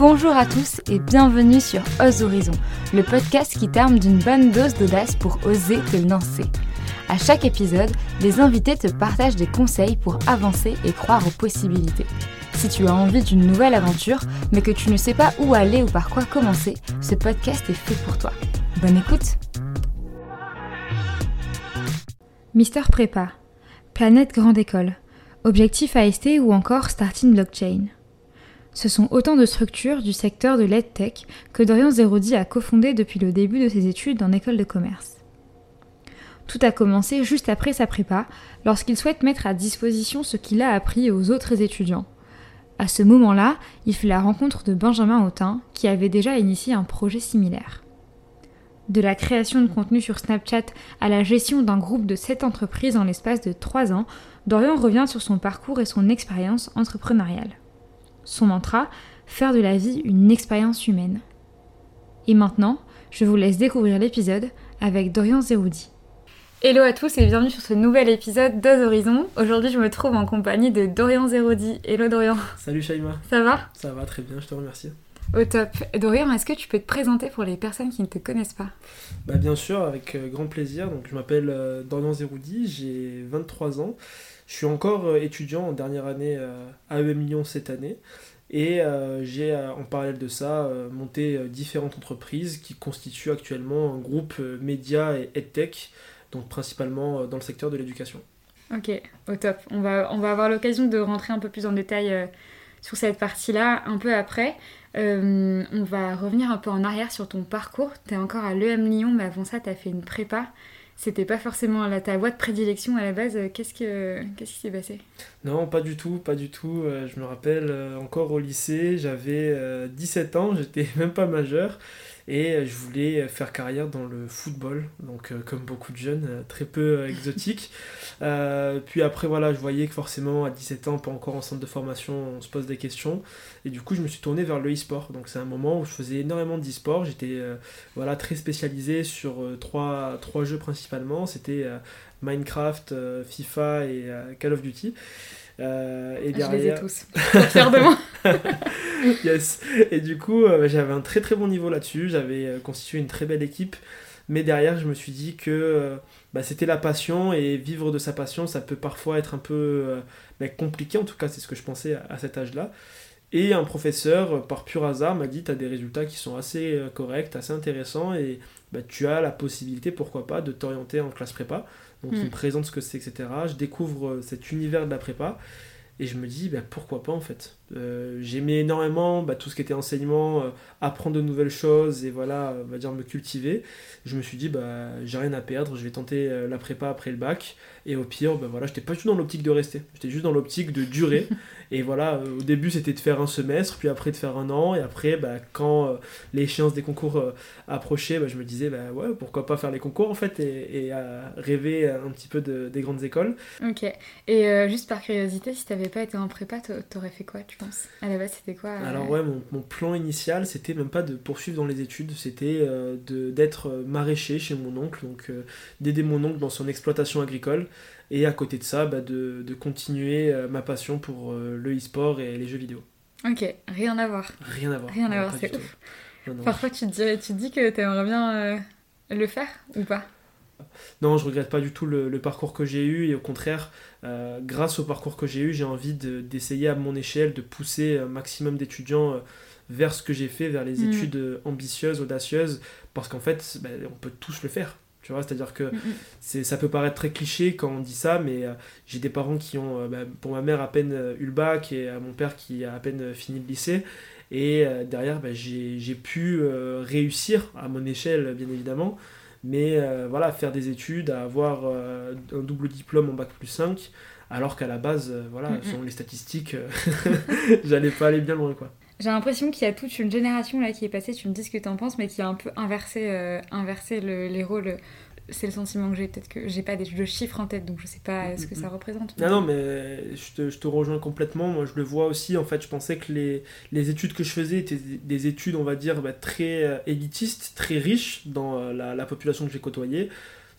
Bonjour à tous et bienvenue sur Ose Horizon, le podcast qui t'arme d'une bonne dose d'audace pour oser te lancer. À chaque épisode, les invités te partagent des conseils pour avancer et croire aux possibilités. Si tu as envie d'une nouvelle aventure, mais que tu ne sais pas où aller ou par quoi commencer, ce podcast est fait pour toi. Bonne écoute Mister Prépa, Planète Grande École, Objectif AST ou encore Starting Blockchain? Ce sont autant de structures du secteur de l'EdTech que Dorian Zerodi a cofondé depuis le début de ses études en école de commerce. Tout a commencé juste après sa prépa, lorsqu'il souhaite mettre à disposition ce qu'il a appris aux autres étudiants. À ce moment-là, il fait la rencontre de Benjamin Autin, qui avait déjà initié un projet similaire. De la création de contenu sur Snapchat à la gestion d'un groupe de 7 entreprises en l'espace de 3 ans, Dorian revient sur son parcours et son expérience entrepreneuriale. Son mantra, faire de la vie une expérience humaine. Et maintenant, je vous laisse découvrir l'épisode avec Dorian Zeroudi. Hello à tous et bienvenue sur ce nouvel épisode d'Oz Horizon. Aujourd'hui, je me trouve en compagnie de Dorian Zerodi. Hello Dorian. Salut Shaima. Ça va? Ça va très bien, je te remercie. Au top. Dorian, est-ce que tu peux te présenter pour les personnes qui ne te connaissent pas? Bah bien sûr, avec euh, grand plaisir. Donc je m'appelle euh, Dorian Zeroudi, j'ai 23 ans. Je suis encore euh, étudiant en dernière année à AEM Lyon cette année. Et j'ai en parallèle de ça monté différentes entreprises qui constituent actuellement un groupe média et EdTech donc principalement euh, dans le secteur de l'éducation. Ok, au top. On va, on va avoir l'occasion de rentrer un peu plus en détail euh, sur cette partie-là un peu après. Euh, on va revenir un peu en arrière sur ton parcours. Tu es encore à l'EM Lyon, mais avant ça, tu as fait une prépa. C'était pas forcément ta voie de prédilection à la base. Qu'est-ce, que, qu'est-ce qui s'est passé? Non, pas du tout, pas du tout. Je me rappelle encore au lycée, j'avais 17 ans, j'étais même pas majeur. Et je voulais faire carrière dans le football, donc euh, comme beaucoup de jeunes, euh, très peu euh, exotique. puis après, voilà, je voyais que forcément, à 17 ans, pas encore en centre de formation, on se pose des questions. Et du coup, je me suis tourné vers le e-sport. Donc c'est un moment où je faisais énormément d'e-sport. J'étais voilà, très spécialisé sur trois, trois jeux principalement. C'était Minecraft, FIFA et Call of Duty. Euh, et derrière... Je les ai tous. Fier de moi. yes. Et du coup, euh, j'avais un très très bon niveau là-dessus. J'avais euh, constitué une très belle équipe. Mais derrière, je me suis dit que bah, c'était la passion et vivre de sa passion, ça peut parfois être un peu bah, compliqué. En tout cas, c'est ce que je pensais à, cet âge-là. Et un professeur, par pur hasard, m'a dit Tu as des résultats qui sont assez corrects, assez intéressants, et bah, tu as la possibilité, pourquoi pas, de t'orienter en classe prépa. Donc il me mm. présente ce que c'est, etc. Je découvre euh, cet univers de la prépa et je me dis bah, pourquoi pas en fait. Euh, j'aimais énormément bah, tout ce qui était enseignement, euh, apprendre de nouvelles choses et voilà, on va dire me cultiver. Je me suis dit bah j'ai rien à perdre, je vais tenter la prépa après le bac et au pire bah voilà, j'étais pas du tout dans l'optique de rester, j'étais juste dans l'optique de durer. Et voilà, euh, au début c'était de faire un semestre, puis après de faire un an, et après bah, quand euh, l'échéance des concours euh, approchait, bah, je me disais bah ouais, pourquoi pas faire les concours en fait, et, et rêver un petit peu de, des grandes écoles. Ok, et juste par curiosité, si t'avais pas été en prépa, t'aurais fait quoi tu penses? À la base c'était quoi Alors ouais, mon, mon, plan initial c'était même pas de poursuivre dans les études, c'était d'être maraîcher chez mon oncle, donc d'aider mon oncle dans son exploitation agricole et à côté de ça, bah, de, de, continuer euh, ma passion pour euh, le e-sport et les jeux vidéo. Ok, rien à voir. Rien à voir. Rien à voir, c'est ouf. Parfois, tu te, dis, tu te dis que tu aimerais bien euh, le faire ou pas? Non, je regrette pas du tout le, parcours que j'ai eu et au contraire, grâce au parcours que j'ai eu, j'ai envie d'essayer à mon échelle de pousser un maximum d'étudiants vers ce que j'ai fait, vers les mm. études ambitieuses, audacieuses, parce qu'en fait, bah, on peut tous le faire. Tu vois, c'est-à-dire que mm, mm. c'est, ça peut paraître très cliché quand on dit ça, mais euh, j'ai des parents qui ont, euh, bah, pour ma mère, à peine euh, eu le bac et mon père qui a à peine fini le lycée. Et derrière, bah, j'ai, j'ai pu réussir à mon échelle, bien évidemment. Mais voilà, faire des études, avoir un double diplôme en bac plus 5, alors qu'à la base, voilà, mm, selon les statistiques, j'allais pas aller bien loin, quoi. J'ai l'impression qu'il y a toute une génération là qui est passée, tu me dis ce que tu en penses, mais qui a un peu inversé, euh, inversé les rôles. C'est le sentiment que j'ai, peut-être que j'ai pas des, de chiffres en tête, donc je sais pas ce que ça représente. Non, non, mais je te, je te, rejoins complètement. Moi, je le vois aussi. En fait, je pensais que les, les études que je faisais étaient des études, on va dire, bah, très euh, élitistes, très riches dans euh, la, la population que j'ai côtoyée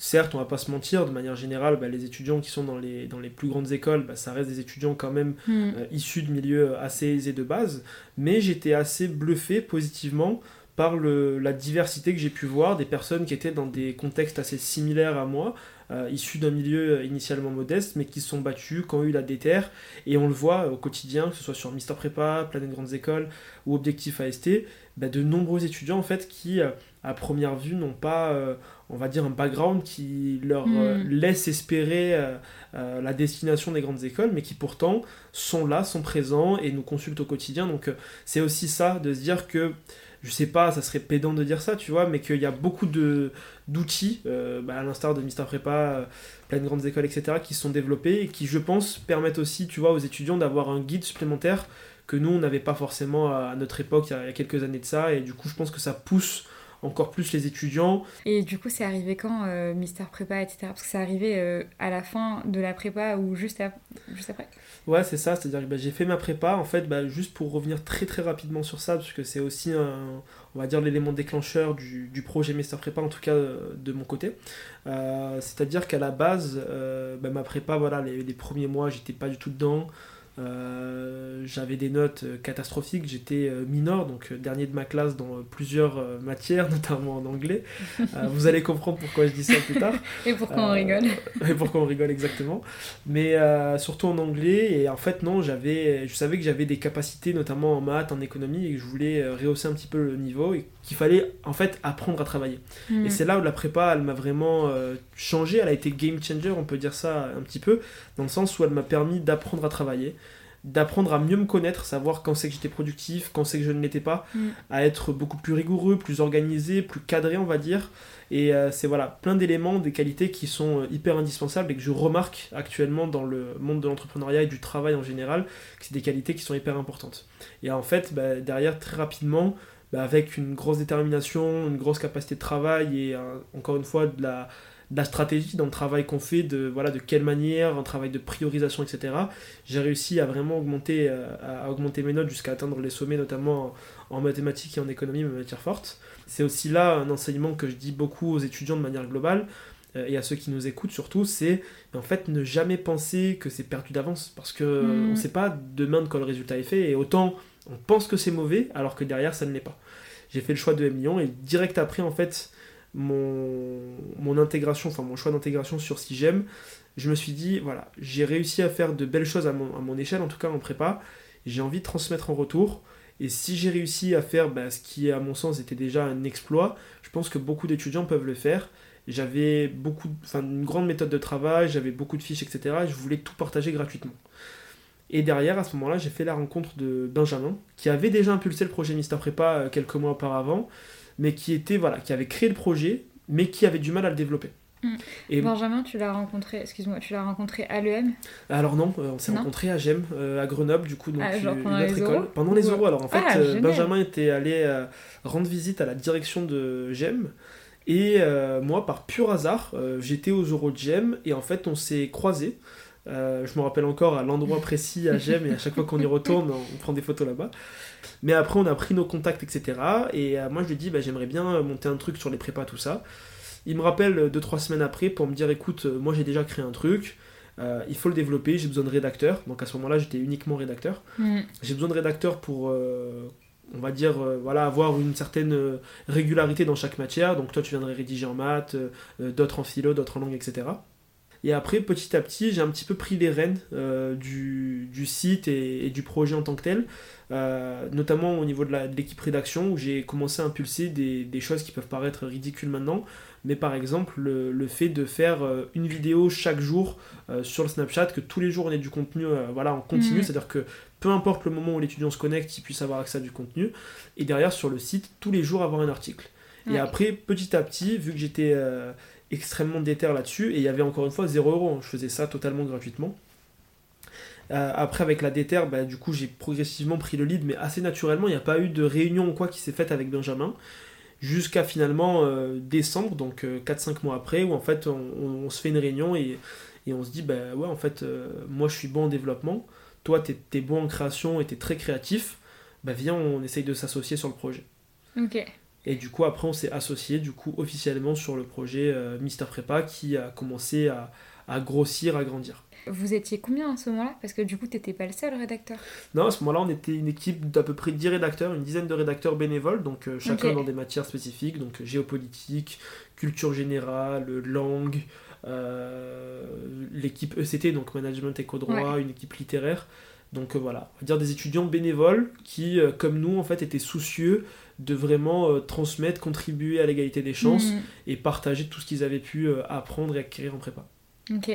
certes, on va pas se mentir, de manière générale, bah, les étudiants qui sont dans les, dans les plus grandes écoles, bah, ça reste des étudiants quand même Mm. euh, issus de milieux assez aisés de base, mais j'étais assez bluffé positivement par le, la diversité que j'ai pu voir des personnes qui étaient dans des contextes assez similaires à moi, euh, issus d'un milieu euh, initialement modeste, mais qui se sont battus, qui ont eu la déterre, et on le voit au quotidien, que ce soit sur Mister Prépa, Planète Grandes Écoles ou Objectif AST, bah, de nombreux étudiants en fait qui, euh, à première vue, n'ont pas, euh, on va dire, un background qui leur euh, Mm. laisse espérer la destination des grandes écoles, mais qui pourtant sont là, sont présents et nous consultent au quotidien. Donc c'est aussi ça, de se dire que, je sais pas, ça serait pédant de dire ça, tu vois, mais qu'il y a beaucoup de d'outils, euh, bah, à l'instar de Mister Prépa, euh, plein de grandes écoles, etc., qui sont développés et qui, je pense, permettent aussi, tu vois, aux étudiants d'avoir un guide supplémentaire que nous, on n'avait pas forcément à notre époque, il y a- quelques années de ça, et du coup, je pense que ça pousse encore plus les étudiants Et du coup, c'est arrivé quand, euh, Mister Prépa, etc. Parce que c'est arrivé euh, à la fin de la prépa ou juste, juste après? Ouais, c'est ça, c'est-à-dire que bah, j'ai fait ma prépa, en fait, bah, juste pour revenir très très rapidement sur ça, parce que c'est aussi, un, on va dire, l'élément déclencheur du, du projet Master Prépa, en tout cas euh, de mon côté. Euh, c'est-à-dire qu'à la base, bah, ma prépa, voilà, les, les premiers mois, j'étais pas du tout dedans. Euh, j'avais des notes euh, catastrophiques, j'étais euh, mineur, donc dernier de ma classe dans plusieurs matières, notamment en anglais. Euh, vous allez comprendre pourquoi je dis ça plus tard. Et pourquoi on rigole et pourquoi on rigole exactement. Mais surtout en anglais, et en fait, non, j'avais, je savais que j'avais des capacités, notamment en maths, en économie, et que je voulais rehausser un petit peu le niveau, et qu'il fallait en fait apprendre à travailler. Mm. Et c'est là où la prépa, elle m'a vraiment changé, elle a été game changer, on peut dire ça un petit peu, dans le sens où elle m'a permis d'apprendre à travailler, d'apprendre à mieux me connaître, savoir quand c'est que j'étais productif, quand c'est que je ne l'étais pas, Mm. à être beaucoup plus rigoureux, plus organisé, plus cadré, on va dire. Et euh, c'est voilà, plein d'éléments, des qualités qui sont euh, hyper indispensables et que je remarque actuellement dans le monde de l'entrepreneuriat et du travail en général, que c'est des qualités qui sont hyper importantes. Et en fait, bah, derrière, très rapidement, bah, avec une grosse détermination, une grosse capacité de travail et euh, encore une fois de la, de la stratégie dans le travail qu'on fait, de, voilà, de quelle manière, un travail de priorisation, etc. J'ai réussi à vraiment augmenter, euh, à augmenter mes notes jusqu'à atteindre les sommets, notamment en, en mathématiques et en économie, mes matières fortes. C'est aussi là un enseignement que je dis beaucoup aux étudiants de manière globale euh, et à ceux qui nous écoutent surtout, c'est en fait ne jamais penser que c'est perdu d'avance parce que Mm. on ne sait pas demain de quoi le résultat est fait et autant on pense que c'est mauvais alors que derrière ça ne l'est pas. J'ai fait le choix de M Lyon et direct après en fait mon, mon intégration, enfin mon choix d'intégration sur si j'aime, je me suis dit voilà, j'ai réussi à faire de belles choses à mon, à mon échelle, en tout cas en prépa, j'ai envie de transmettre en retour. Et si j'ai réussi à faire bah, ce qui, à mon sens, était déjà un exploit, je pense que beaucoup d'étudiants peuvent le faire. J'avais beaucoup, enfin, une grande méthode de travail, j'avais beaucoup de fiches, etc. Et je voulais tout partager gratuitement. Et derrière, à ce moment-là, j'ai fait la rencontre de Benjamin, qui avait déjà impulsé le projet Mister Prépa euh, quelques mois auparavant, mais qui était, voilà, qui avait créé le projet, mais qui avait du mal à le développer. Mm. Et Benjamin, tu l'as rencontré, excuse-moi, tu l'as rencontré à l'EM alors non, euh, on s'est Non. rencontrés à Gem, euh, à Grenoble, du coup, donc Ah, genre une autre école. Pendant les euros, alors en fait, Ah, euh, génial. Benjamin était allé euh, rendre visite à la direction de Gem, et euh, moi, par pur hasard, euh, j'étais aux euros de Gem, et en fait, on s'est croisés. Euh, je me rappelle encore à l'endroit précis à Gem, et à chaque fois qu'on y retourne, on prend des photos là-bas. Mais après, on a pris nos contacts, etc. Et euh, moi, je lui dis, bah, j'aimerais bien monter un truc sur les prépas, tout ça. Il me rappelle 2-3 semaines après pour me dire, écoute, euh, moi j'ai déjà créé un truc, euh, il faut le développer, j'ai besoin de rédacteurs. Donc à ce moment-là, j'étais uniquement rédacteur. Mm. J'ai besoin de rédacteurs pour, euh, on va dire, euh, voilà, avoir une certaine euh, régularité dans chaque matière. Donc toi, tu viendrais rédiger en maths, euh, euh, d'autres en philo, d'autres en langue, etc. Et après, petit à petit, j'ai un petit peu pris les rênes euh, du, du site et, et du projet en tant que tel, euh, notamment au niveau de l'équipe rédaction, où j'ai commencé à impulser des, des choses qui peuvent paraître ridicules maintenant, mais par exemple le, le fait de faire euh, une vidéo chaque jour euh, sur le Snapchat, que tous les jours on ait du contenu voilà, en continu, Mhm. c'est-à-dire que peu importe le moment où l'étudiant se connecte, il puisse avoir accès à du contenu, et derrière sur le site, tous les jours avoir un article. Et Ouais. après, petit à petit, vu que j'étais euh, extrêmement déter là-dessus, et il y avait encore une fois 0 euros, hein, je faisais ça totalement gratuitement. Euh, après, avec la déter, bah, du coup, j'ai progressivement pris le lead, mais assez naturellement, il n'y a pas eu de réunion ou quoi qui s'est faite avec Benjamin, jusqu'à finalement euh, décembre, donc 4-5 mois après, où en fait, on, se fait une réunion et, et on se dit, bah ouais, en fait, euh, moi je suis bon en développement, toi t'es es bon en création et t'es très créatif, bah viens, on essaye de s'associer sur le projet. Ok. Et du coup, après, on s'est associé du coup officiellement sur le projet Mister Prépa qui a commencé à, à grossir, à grandir. Vous étiez combien à ce moment-là? Parce que du coup, t'étais pas le seul rédacteur. Non, à ce moment-là, on était une équipe d'à peu près 10 rédacteurs, une dizaine de rédacteurs bénévoles, donc euh, chacun dans des matières spécifiques, donc euh, géopolitique, culture générale, langue, euh, l'équipe ECT, donc management et co-droit, une équipe littéraire. Donc voilà, on va dire des étudiants bénévoles qui, comme nous, en fait, étaient soucieux de vraiment transmettre, contribuer à l'égalité des chances mm. et partager tout ce qu'ils avaient pu apprendre et acquérir en prépa. Ok.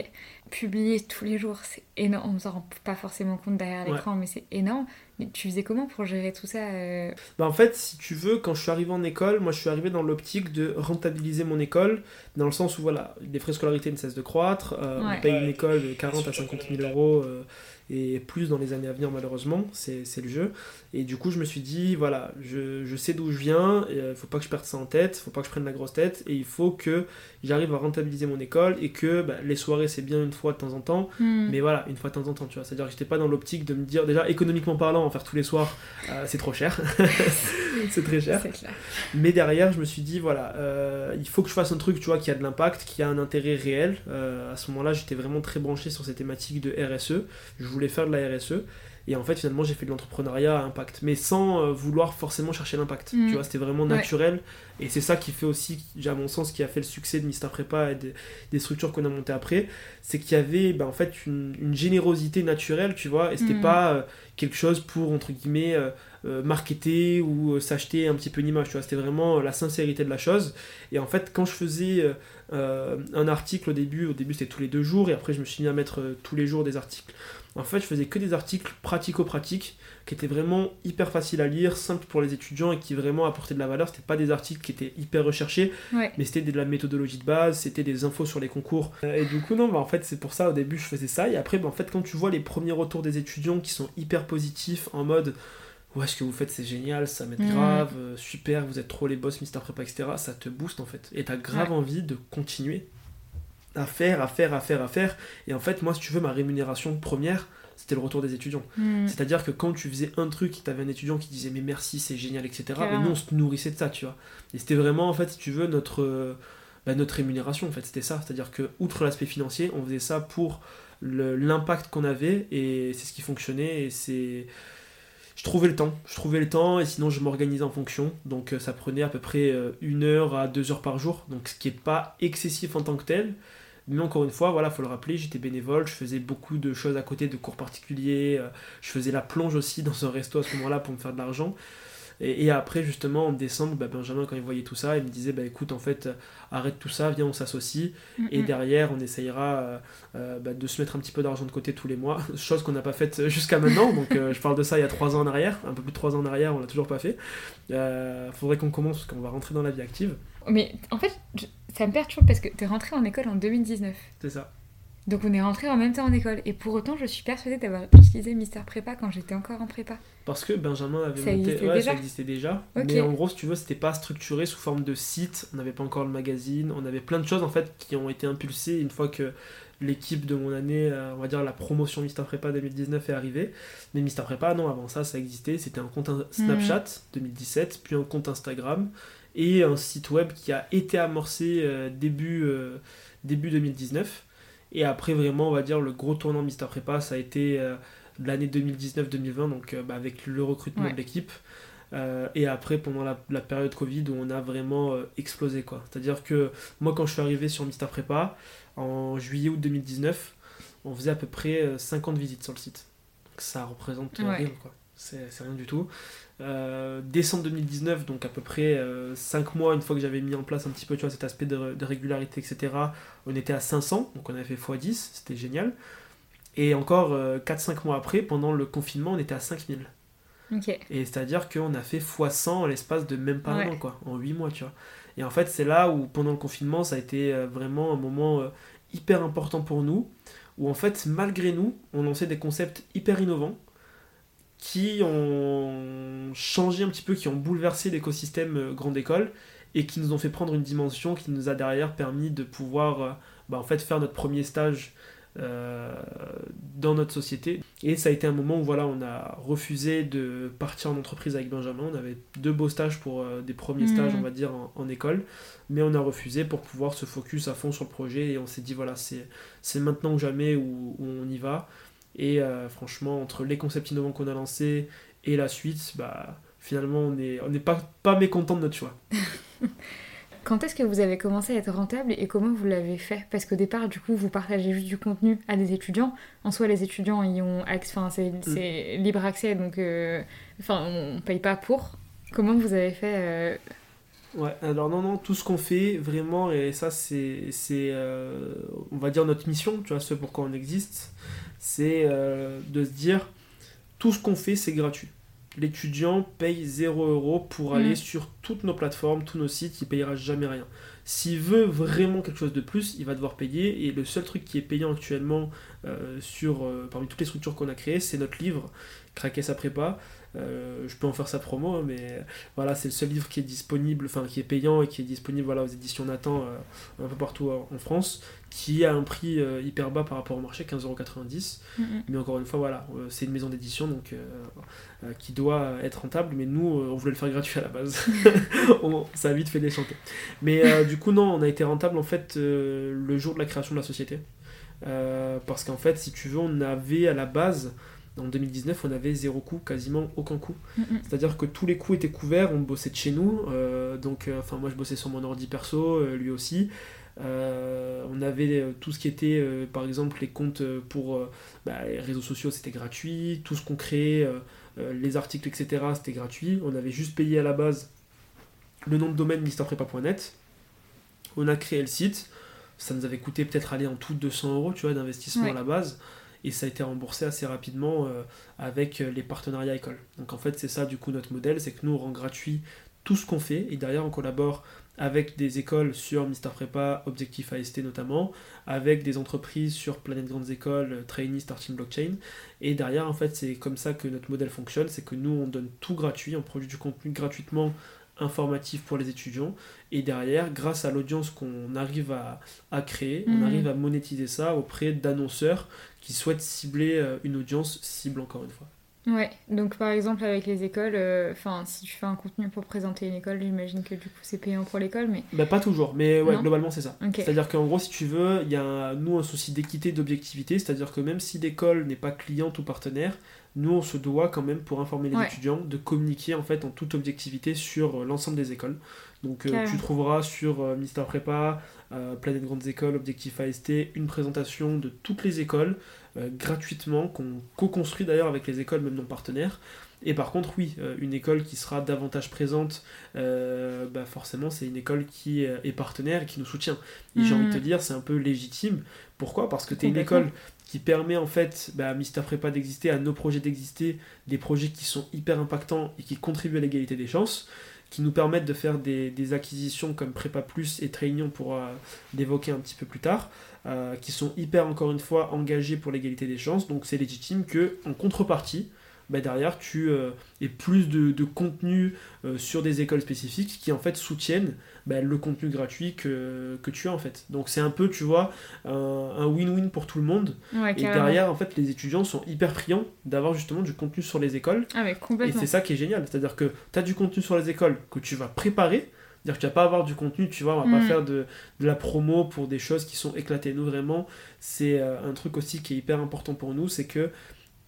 Publier tous les jours, c'est énorme. On ne s'en rend pas forcément compte derrière l'écran, mais c'est énorme. Mais tu faisais comment pour gérer tout ça euh? Bah En fait, si tu veux, quand je suis arrivé en école, moi je suis arrivé dans l'optique de rentabiliser mon école, dans le sens où voilà, les frais de scolarité ne cessent de croître, euh, on paye une école de 40 à 50 000 euros. Euh, et plus dans les années à venir malheureusement, c'est le jeu. Et du coup je me suis dit, voilà, je, je sais d'où je viens, il ne faut pas que je perde ça en tête, il faut pas que je prenne la grosse tête, et il faut que j'arrive à rentabiliser mon école, et que bah, les soirées c'est bien une fois de temps en temps, hmm. mais voilà, une fois de temps en temps, tu vois. C'est-à-dire que j'étais pas dans l'optique de me dire, déjà économiquement parlant, en faire tous les soirs, euh, c'est trop cher, c'est très cher. Mais derrière je me suis dit, voilà, euh, il faut que je fasse un truc, tu vois, qui a de l'impact, qui a un intérêt réel. Euh, à ce moment-là j'étais vraiment très branché sur ces thématiques de RSE. Je voulais faire de la RSE. Et en fait, finalement, j'ai fait de l'entrepreneuriat à impact, mais sans euh, vouloir forcément chercher l'impact. Tu mm. vois, c'était vraiment naturel. Et c'est ça qui fait aussi, à mon sens, qui a fait le succès de Mister Prépa et des structures qu'on a montées après. C'est qu'il y avait ben, en fait une, générosité naturelle, tu vois, et c'était mm. pas euh, quelque chose pour, entre guillemets, euh, marketer ou s'acheter un petit peu une image, tu vois. C'était vraiment la sincérité de la chose. Et en fait, quand je faisais un article au début, au début c'était tous les deux jours, et après je me suis mis à mettre tous les jours des articles en fait, je faisais que des articles pratico-pratiques qui étaient vraiment hyper faciles à lire, simples pour les étudiants et qui vraiment apportaient de la valeur. C'était pas des articles qui étaient hyper recherchés, mais c'était de la méthodologie de base, c'était des infos sur les concours. Euh, et du coup, non, bah, en fait, c'est pour ça au début je faisais ça. Et après, bah, en fait, quand tu vois les premiers retours des étudiants qui sont hyper positifs en mode ouais, ce que vous faites c'est génial, ça m'aide grave, euh, super, vous êtes trop les boss, Mister Prépa, etc. Ça te booste en fait. Et t'as grave envie de continuer à faire, à faire, à faire, à faire. Et en fait, moi, si tu veux, ma rémunération première, c'était le retour des étudiants. Hmm. C'est-à-dire que quand tu faisais un truc, tu avais un étudiant qui disait mais merci, c'est génial, etc. Mais nous, on se nourrissait de ça, tu vois. Et c'était vraiment, en fait, si tu veux, notre, euh, bah, notre rémunération, en fait, c'était ça. C'est-à-dire que, outre l'aspect financier, on faisait ça pour l'impact qu'on avait et c'est ce qui fonctionnait et c'est je trouvais le temps, je trouvais le temps et sinon je m'organisais en fonction. Donc euh, ça prenait à peu près euh, une heure à deux heures par jour, donc ce qui n'est pas excessif en tant que tel. Mais encore une fois, voilà, faut le rappeler, j'étais bénévole, je faisais beaucoup de choses à côté de cours particuliers, euh, je faisais la plonge aussi dans un resto à ce moment-là pour me faire de l'argent. Et, après, justement, en décembre, bah, Benjamin, quand il voyait tout ça, il me disait bah, écoute, en fait, arrête tout ça, viens, on s'associe. Et derrière, on essayera euh, euh, bah, de se mettre un petit peu d'argent de côté tous les mois, chose qu'on n'a pas faite jusqu'à maintenant. Donc, je parle de ça il y a trois ans en arrière, un peu plus de trois ans en arrière, on l'a toujours pas fait. faudrait qu'on commence parce qu'on va rentrer dans la vie active. Mais en fait, ça me perturbe parce que tu es rentré en école en 2019. C'est ça. Donc on est rentré en même temps en école. Et pour autant, je suis persuadée d'avoir utilisé Mister Prépa quand j'étais encore en prépa. Parce que Benjamin avait ça monté. Existait ouais, déjà ça existait déjà. Mais en gros, si tu veux, c'était pas structuré sous forme de site. On n'avait pas encore le magazine. On avait plein de choses en fait qui ont été impulsées une fois que l'équipe de mon année, euh, on va dire la promotion Mister Prépa 2019 est arrivée. Mais Mister Prépa, non, avant ça, ça existait. C'était un compte Snapchat 2017, puis un compte Instagram et un site web qui a été amorcé euh, début, euh, début 2019. Et après, vraiment, on va dire, le gros tournant Mister Prépa, ça a été euh, l'année 2019-2020, donc bah, avec le recrutement de l'équipe. et après, pendant la, période Covid, où on a vraiment explosé. quoi. C'est-à-dire que moi, quand je suis arrivé sur Mister Prépa, en juillet-août 2019, on faisait à peu près 50 visites sur le site. Donc ça représente rien, quoi. C'est rien du tout. Euh, décembre 2019, donc à peu près 5 euh, mois, une fois que j'avais mis en place un petit peu tu vois, cet aspect de, régularité, etc., on était à 500, donc on avait fait x10, c'était génial. Et encore 4-5 euh, mois après, pendant le confinement, on était à 5000. Et c'est-à-dire qu'on a fait x100 en l'espace de même pas un an, quoi, en 8 mois, tu vois. Et en fait, c'est là où, pendant le confinement, ça a été vraiment un moment hyper important pour nous, où en fait, malgré nous, on lançait des concepts hyper innovants, qui ont changé un petit peu, qui ont bouleversé l'écosystème euh, grande école et qui nous ont fait prendre une dimension qui nous a derrière permis de pouvoir euh, bah, en fait faire notre premier stage dans notre société. Et ça a été un moment où voilà, on a refusé de partir en entreprise avec Benjamin. On avait deux beaux stages pour des premiers stages, on va dire, en, école. Mais on a refusé pour pouvoir se focus à fond sur le projet. Et on s'est dit, voilà, c'est maintenant ou jamais où, on y va. Et franchement, entre les concepts innovants qu'on a lancés et la suite, bah, finalement, on n'est on pas, pas mécontent de notre choix. Quand est-ce que vous avez commencé à être rentable et comment vous l'avez fait? Parce qu'au départ, du coup, vous partagez juste du contenu à des étudiants. En soi, les étudiants, ils ont enfin, c'est mm. libre accès, donc euh, enfin, on paye pas pour. Comment vous avez fait euh? Ouais, alors non, non, tout ce qu'on fait, vraiment, et ça, c'est, c'est euh, on va dire, notre mission, tu vois, ce pourquoi on existe, c'est de se dire, tout ce qu'on fait, c'est gratuit l'étudiant paye 0 euros pour aller mm. sur toutes nos plateformes, tous nos sites, il payera jamais rien. S'il veut vraiment quelque chose de plus, il va devoir payer. Et le seul truc qui est payant actuellement euh, sur, euh, parmi toutes les structures qu'on a créées, c'est notre livre, Craquer sa prépa. Euh, je peux en faire sa promo, mais voilà, c'est le seul livre qui est disponible, enfin qui est payant et qui est disponible voilà, aux éditions Nathan un peu partout en France qui a un prix euh, hyper bas par rapport au marché, 15,90€. Mais encore une fois, voilà, euh, c'est une maison d'édition donc euh, qui doit être rentable, mais nous, on voulait le faire gratuit à la base. ça a vite fait déchanter. Mais du coup, non, on a été rentable en fait le jour de la création de la société. parce qu'en fait, si tu veux, on avait à la base en 2019, on avait zéro coût, quasiment aucun coût. C'est-à-dire que tous les coûts étaient couverts, on bossait de chez nous. donc, enfin, moi, je bossais sur mon ordi perso, lui aussi. Euh, on avait euh, tout ce qui était, euh, par exemple, les comptes pour bah, les réseaux sociaux, c'était gratuit. Tout ce qu'on créait, les articles, etc., c'était gratuit. On avait juste payé à la base le nom de domaine misterprepa.net. On a créé le site. Ça nous avait coûté peut-être aller en tout 200 euros tu vois, d'investissement à la base. Et ça a été remboursé assez rapidement avec les partenariats écoles. Donc en fait, c'est ça du coup notre modèle, c'est que nous on rend gratuit tout ce qu'on fait et derrière on collabore avec des écoles sur Mister Prepa, Objectif AST notamment, avec des entreprises sur Planète Grandes Écoles, Trainee Starting Blockchain. Et derrière, en fait, c'est comme ça que notre modèle fonctionne, c'est que nous, on donne tout gratuit, on produit du contenu gratuitement informatif pour les étudiants. Et derrière, grâce à l'audience qu'on arrive à, à créer, on mhm. arrive à monétiser ça auprès d'annonceurs qui souhaitent cibler euh, une audience cible encore une fois. Ouais, donc par exemple avec les écoles, euh, enfin si tu fais un contenu pour présenter une école, j'imagine que du coup c'est payant pour l'école, mais... Bah pas toujours, mais ouais, globalement c'est ça. C'est-à-dire qu'en gros si tu veux, il y a nous un souci d'équité, d'objectivité, c'est-à-dire que même si l'école n'est pas cliente ou partenaire, nous on se doit quand même pour informer les étudiants de communiquer en fait en toute objectivité sur euh, l'ensemble des écoles. Donc euh, tu trouveras sur Mister Prépa, Planète Grandes Écoles, Objectif AST, une présentation de toutes les écoles euh, gratuitement, qu'on co-construit d'ailleurs avec les écoles, même non partenaires. Et par contre, oui, euh, une école qui sera davantage présente, euh, bah forcément, c'est une école qui est partenaire et qui nous soutient. Et j'ai envie de te mm. dire, c'est un peu légitime. Pourquoi? Parce que tu es une école qui permet en fait bah, à Mister Prépa d'exister, à nos projets d'exister, des projets qui sont hyper impactants et qui contribuent à l'égalité des chances qui nous permettent de faire des, acquisitions comme Prépa Plus et Training, on pourra l'évoquer un petit peu plus tard, euh, qui sont hyper, encore une fois, engagés pour l'égalité des chances. Donc c'est légitime que, en contrepartie, bah, derrière tu euh, aies plus de, contenu euh, sur des écoles spécifiques qui en fait soutiennent bah, le contenu gratuit que, tu as en fait. Donc c'est un peu, tu vois, un win-win pour tout le monde. et derrière, en fait, les étudiants sont hyper friands d'avoir justement du contenu sur les écoles. Ah, et c'est ça qui est génial. C'est-à-dire que tu as du contenu sur les écoles que tu vas préparer. C'est-à-dire que tu vas pas avoir du contenu, tu vois, on va pas mm. faire de, la promo pour des choses qui sont éclatées. Nous, vraiment, c'est euh, un truc aussi qui est hyper important pour nous, c'est que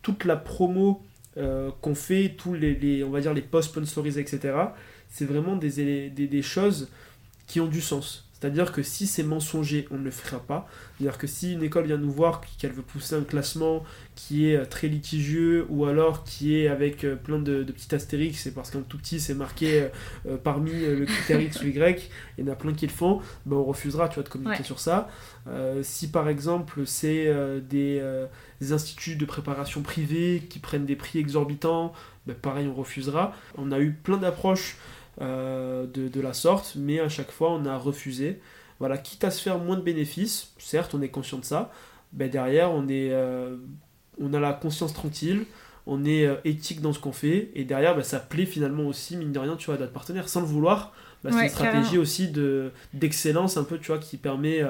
toute la promo euh, qu'on fait, tous les, on va dire les posts sponsorisés, etc., c'est vraiment des, des, des, choses qui ont du sens. C'est-à-dire que si c'est mensonger, on ne le fera pas. C'est-à-dire que si une école vient nous voir qu'elle veut pousser un classement qui est euh, très litigieux ou alors qui est avec euh, plein de, petits astérix, c'est parce qu'un tout petit c'est marqué parmi le critère X ou Y, il y en a plein qui le font, ben on refusera tu vois, de communiquer sur ça. si par exemple c'est des, instituts de préparation privés qui prennent des prix exorbitants, ben pareil on refusera. On a eu plein d'approches euh, de, la sorte, mais à chaque fois on a refusé. Voilà, quitte à se faire moins de bénéfices, certes on est conscient de ça, mais derrière on, est, euh, on a la conscience tranquille, on est euh, éthique dans ce qu'on fait, et derrière bah, ça plaît finalement aussi, mine de rien, tu vois, à notre partenaire, sans le vouloir. Bah, c'est une stratégie aussi de, d'excellence un peu, tu vois, qui permet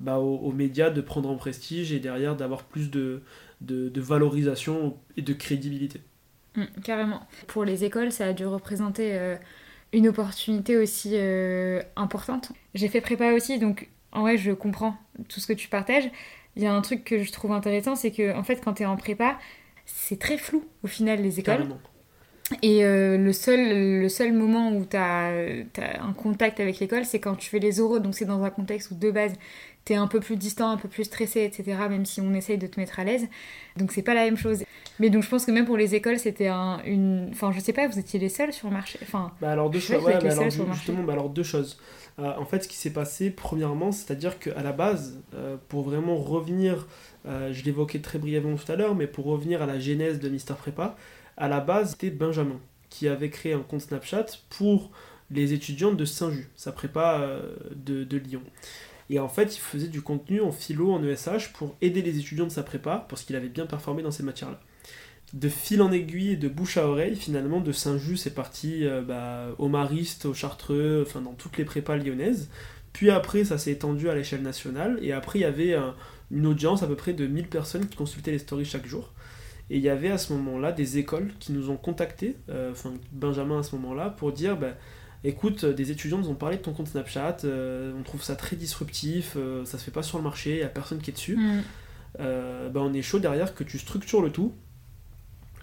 bah, aux, médias de prendre en prestige et derrière d'avoir plus de, de, valorisation et de crédibilité. Mmh, carrément. Pour les écoles, ça a dû représenter euh, une opportunité aussi euh, importante. J'ai fait prépa aussi, donc en vrai, je comprends tout ce que tu partages. Il y a un truc que je trouve intéressant, c'est que en fait, quand tu es en prépa, c'est très flou au final les écoles. Et euh, le, seul, le seul moment où tu as, un contact avec l'école, c'est quand tu fais les oraux. Donc c'est dans un contexte où de base, tu es un peu plus distant, un peu plus stressé, etc. Même si on essaye de te mettre à l'aise. Donc c'est pas la même chose. Mais donc je pense que même pour les écoles, c'était un, une... Enfin je sais pas, vous étiez les seuls sur le marché enfin, bah alors deux choses. Ouais, bah alors, justement, bah alors deux choses. Euh, en fait, ce qui s'est passé, premièrement, c'est-à-dire qu'à la base, euh, pour vraiment revenir, euh, je l'évoquais très brièvement tout à l'heure, mais pour revenir à la genèse de Mister Prépa, à la base, c'était Benjamin qui avait créé un compte Snapchat pour les étudiants de Saint-Just, sa prépa de, de, Lyon. Et en fait, il faisait du contenu en philo, en ESH, pour aider les étudiants de sa prépa, parce qu'il avait bien performé dans ces matières-là de fil en aiguille, de bouche à oreille, finalement, de Saint-Just, c'est parti euh, bah, au Mariste, au Chartreux, dans toutes les prépas lyonnaises. Puis après, ça s'est étendu à l'échelle nationale. Et après, il y avait une audience à peu près de 1000 personnes qui consultaient les stories chaque jour. Et il y avait à ce moment-là des écoles qui nous ont contactés, euh, enfin Benjamin à ce moment-là, pour dire bah, écoute, des étudiants nous ont parlé de ton compte Snapchat, euh, on trouve ça très disruptif, ça se fait pas sur le marché, il n'y a personne qui est dessus. Mm. Bah, on est chaud derrière que tu structures le tout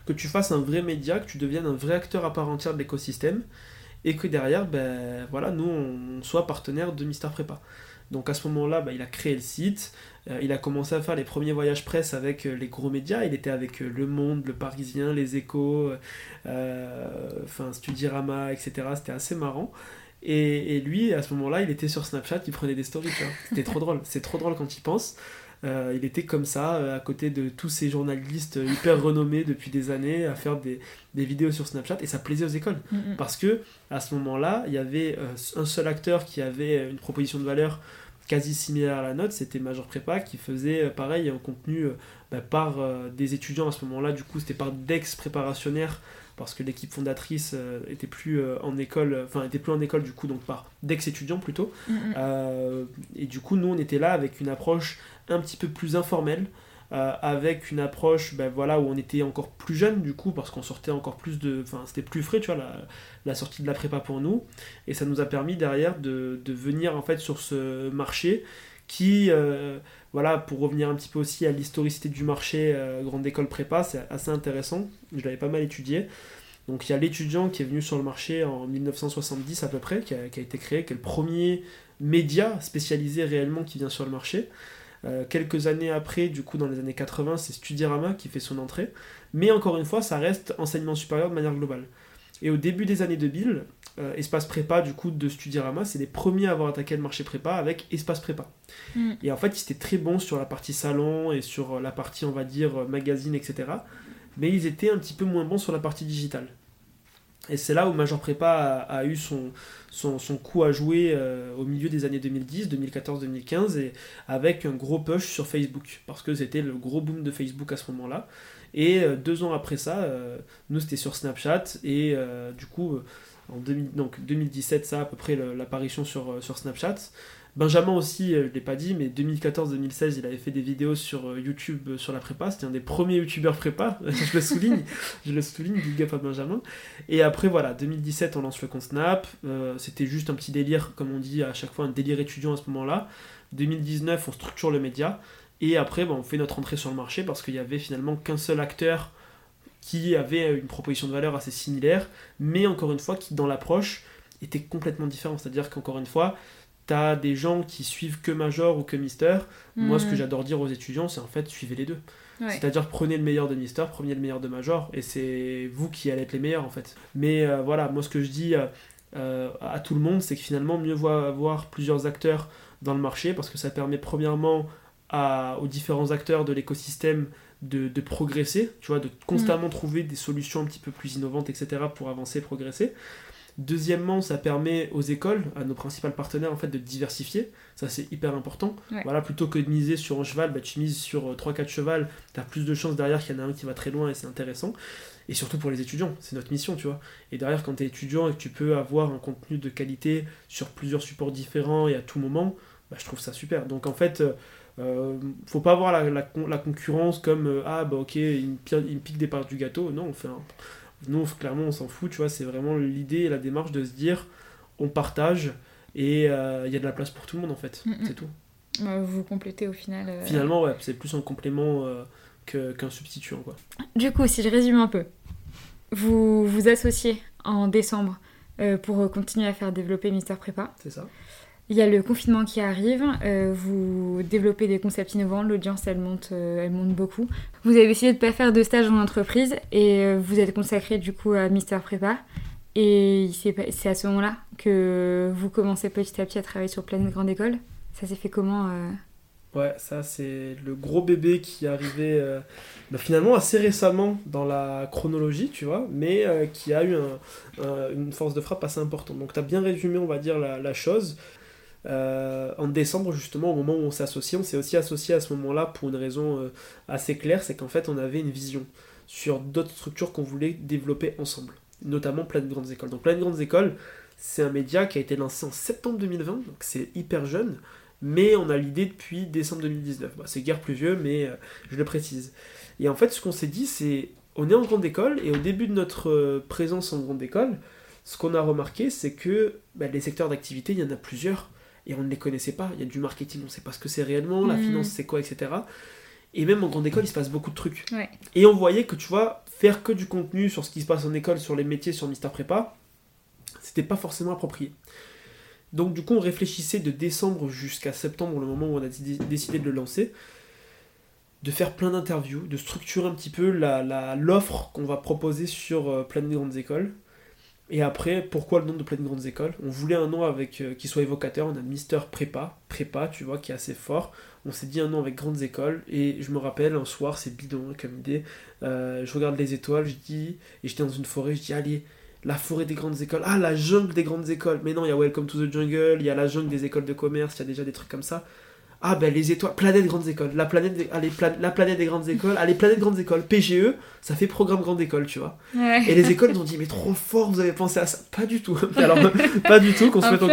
que tu fasses un vrai média, que tu deviennes un vrai acteur à part entière de l'écosystème, et que derrière, ben, voilà, nous, on soit partenaire de Mister Prépa. Donc à ce moment-là, ben, il a créé le site, euh, il a commencé à faire les premiers voyages presse avec euh, les gros médias, il était avec euh, Le Monde, Le Parisien, Les Échos, enfin Studirama, etc. C'était assez marrant. Et, et, lui, à ce moment-là, il était sur Snapchat, il prenait des stories, C'était trop drôle, c'est trop drôle quand il pense. Euh, il était comme ça, euh, à côté de tous ces journalistes hyper renommés depuis des années, à faire des, vidéos sur Snapchat, et ça plaisait aux écoles. Mm, mm. Parce que à ce moment-là, il y avait euh, un seul acteur qui avait une proposition de valeur quasi similaire à la nôtre, c'était Major Prépa, qui faisait pareil un contenu bah, par des étudiants à ce moment-là, du coup c'était par d'ex-préparationnaires parce que l'équipe fondatrice euh, était plus euh, en école, enfin était plus en école du coup, donc par d'ex-étudiants plutôt. Mm. Euh, et du coup, nous on était là avec une approche un petit peu plus informelle, avec une approche ben, voilà, où on était encore plus jeune du coup, parce qu'on sortait encore plus de. Enfin, c'était plus frais, tu vois, la, sortie de la prépa pour nous. Et ça nous a permis derrière de, venir en fait sur ce marché qui, voilà, pour revenir un petit peu aussi à l'historicité du marché euh, grande école prépa, c'est assez intéressant. Je l'avais pas mal étudié. Donc il y a l'étudiant qui est venu sur le marché en 1970 à peu près, qui a, été créé, qui est le premier média spécialisé réellement qui vient sur le marché. Euh, quelques années après, du coup dans les années 80, c'est Studirama qui fait son entrée. Mais encore une fois, ça reste enseignement supérieur de manière globale. Et au début des années 2000, euh, Espace Prépa du coup de Studirama, c'est les premiers à avoir attaqué le marché prépa avec Espace Prépa. Mm. Et en fait, ils étaient très bons sur la partie salon et sur la partie, on va dire, magazine, etc. Mais ils étaient un petit peu moins bons sur la partie digitale. Et c'est là où Major Prépa a, eu son, son, coup à jouer euh, au milieu des années 2010, 2014, 2015, et avec un gros push sur Facebook, parce que c'était le gros boom de Facebook à ce moment-là. Et euh, deux ans après ça, nous c'était sur Snapchat, et du coup, en donc 2017, ça à peu près l'apparition sur, euh, sur Snapchat. Benjamin aussi, euh, je ne l'ai pas dit, mais 2014-2016, il avait fait des vidéos sur euh, YouTube sur la prépa. C'était un des premiers youtubeurs prépa, je le souligne, je le souligne, big up à Benjamin. Et après, voilà, 2017, on lance le compte Snap. C'était juste un petit délire, comme on dit à chaque fois, un délire étudiant à ce moment-là. 2019, on structure le média. Et après, on fait notre entrée sur le marché parce qu'il y avait finalement qu'un seul acteur qui avait une proposition de valeur assez similaire, mais encore une fois qui dans l'approche était complètement différent. C'est-à-dire qu'encore une fois, tu as des gens qui suivent que Major ou que Mister. Moi, ce que mhm. j'adore dire aux étudiants, c'est en fait, suivez les deux. C'est-à-dire prenez le meilleur de Mister, prenez le meilleur de Major, et c'est vous qui allez être les meilleurs en fait. Mais euh, voilà, moi ce que je dis euh, à tout le monde, c'est que finalement, mieux vaut avoir plusieurs acteurs dans le marché, parce que ça permet premièrement à, aux différents acteurs de l'écosystème de, progresser, tu vois, de constamment mm. trouver des solutions un petit peu plus innovantes, etc., pour avancer, progresser. Deuxièmement, ça permet aux écoles, à nos principaux partenaires, en fait, de diversifier. Ça, c'est hyper important. Voilà, plutôt que de miser sur un cheval, bah, tu mises sur 3-4 euh, chevals, tu as plus de chances derrière qu'il y en a un qui va très loin et c'est intéressant. Et surtout pour les étudiants, c'est notre mission, tu vois. Et derrière, quand tu es étudiant et que tu peux avoir un contenu de qualité sur plusieurs supports différents et à tout moment, bah, je trouve ça super. Donc en fait, euh, faut pas voir la, la, concurrence comme euh, ah bah ok, il me, pique des parts du gâteau. Non, enfin, nous clairement on s'en fout, tu vois. C'est vraiment l'idée et la démarche de se dire on partage et euh, il y a de la place pour tout le monde en fait. Mm, mm. C'est tout. Vous complétez au final. Finalement, ouais, c'est plus un complément qu'un substituant quoi. Du coup, si je résume un peu, vous vous associez en décembre pour continuer à faire développer Mister Prépa. C'est ça. Il y a le confinement qui arrive, euh, vous développez des concepts innovants, l'audience elle monte, euh, elle monte beaucoup. Vous avez décidé de ne pas faire de stage en entreprise et euh, vous êtes consacré du coup à Mister Prépa. Et c'est à ce moment-là que vous commencez petit à petit à travailler sur Planète Grande École. Ça s'est fait comment Ouais, ça c'est le gros bébé qui est arrivé bah, finalement assez récemment dans la chronologie, tu vois, mais qui a eu une force de frappe assez importante. Donc tu as bien résumé, on va dire, la, la chose. Euh, en décembre, justement, au moment où on s'est associé, on s'est aussi associé à ce moment-là pour une raison euh, assez claire, c'est qu'en fait, on avait une vision sur d'autres structures qu'on voulait développer ensemble, notamment Plein de Grandes Écoles. Donc, Plein de Grandes Écoles, c'est un média qui a été lancé en septembre 2020, donc c'est hyper jeune, mais on a l'idée depuis décembre 2019. Bah, c'est guère plus vieux, mais euh, je le précise. Et en fait, ce qu'on s'est dit, c'est on est en grande école, et au début de notre présence en grande école, ce qu'on a remarqué, c'est que bah, les secteurs d'activité, il y en a plusieurs et on ne les connaissait pas. Il y a du marketing, on ne sait pas ce que c'est réellement, la mm. finance c'est quoi, etc. Et même en grande école, il se passe beaucoup de trucs. Et on voyait que tu vois, faire que du contenu sur ce qui se passe en école, sur les métiers, sur Mister Prépa, c'était pas forcément approprié. Donc du coup, on réfléchissait de décembre jusqu'à septembre, le moment où on a décidé de le lancer, de faire plein d'interviews, de structurer un petit peu l'offre la, l'offre qu'on va proposer sur euh, plein de grandes écoles, et après, pourquoi le nom de plein de grandes écoles? On voulait un nom avec euh, qui soit évocateur. On a Mister Prépa, Prépa, tu vois, qui est assez fort. On s'est dit un nom avec grandes écoles. Et je me rappelle, un soir, c'est bidon hein, comme idée. Euh, je regarde les étoiles, je dis, et j'étais dans une forêt, je dis, allez, la forêt des grandes écoles. Ah, la jungle des grandes écoles. Mais non, il y a Welcome to the Jungle, il y a la jungle des écoles de commerce, il y a déjà des trucs comme ça. Ah ben les étoiles, planète grandes écoles, la planète, des, allez, la planète des grandes écoles, allez planète grandes écoles, PGE, ça fait programme grande école, tu vois. Et les écoles nous ont dit mais trop fort, vous avez pensé à ça, pas du tout. Alors pas du tout qu'on se fait ok.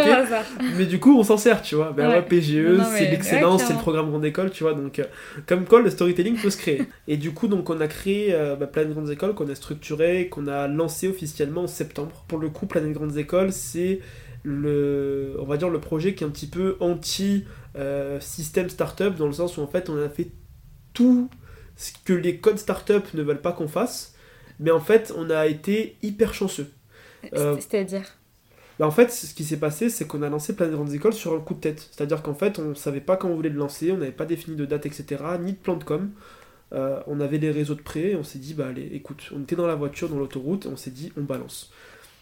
Mais du coup on s'en sert, tu vois. Ben ouais, PGE, c'est l'excellence, c'est le programme grande école, tu vois. Donc euh, comme quoi le storytelling peut se créer. Et du coup donc on a créé euh, bah, planète grandes écoles qu'on a structuré, qu'on a lancé officiellement en septembre. Pour le coup planète grandes écoles c'est le, on va dire le projet qui est un petit peu anti euh, système startup dans le sens où en fait on a fait tout ce que les codes startup ne veulent pas qu'on fasse, mais en fait on a été hyper chanceux. Euh, c'est-à-dire? bah, en fait, ce qui s'est passé, c'est qu'on a lancé plein de grandes écoles sur un coup de tête. C'est-à-dire qu'en fait, on ne savait pas quand on voulait le lancer, on n'avait pas défini de date, etc., ni de plan de com. Euh, on avait les réseaux de prêt, et on s'est dit, bah allez, écoute, on était dans la voiture, dans l'autoroute, on s'est dit, on balance.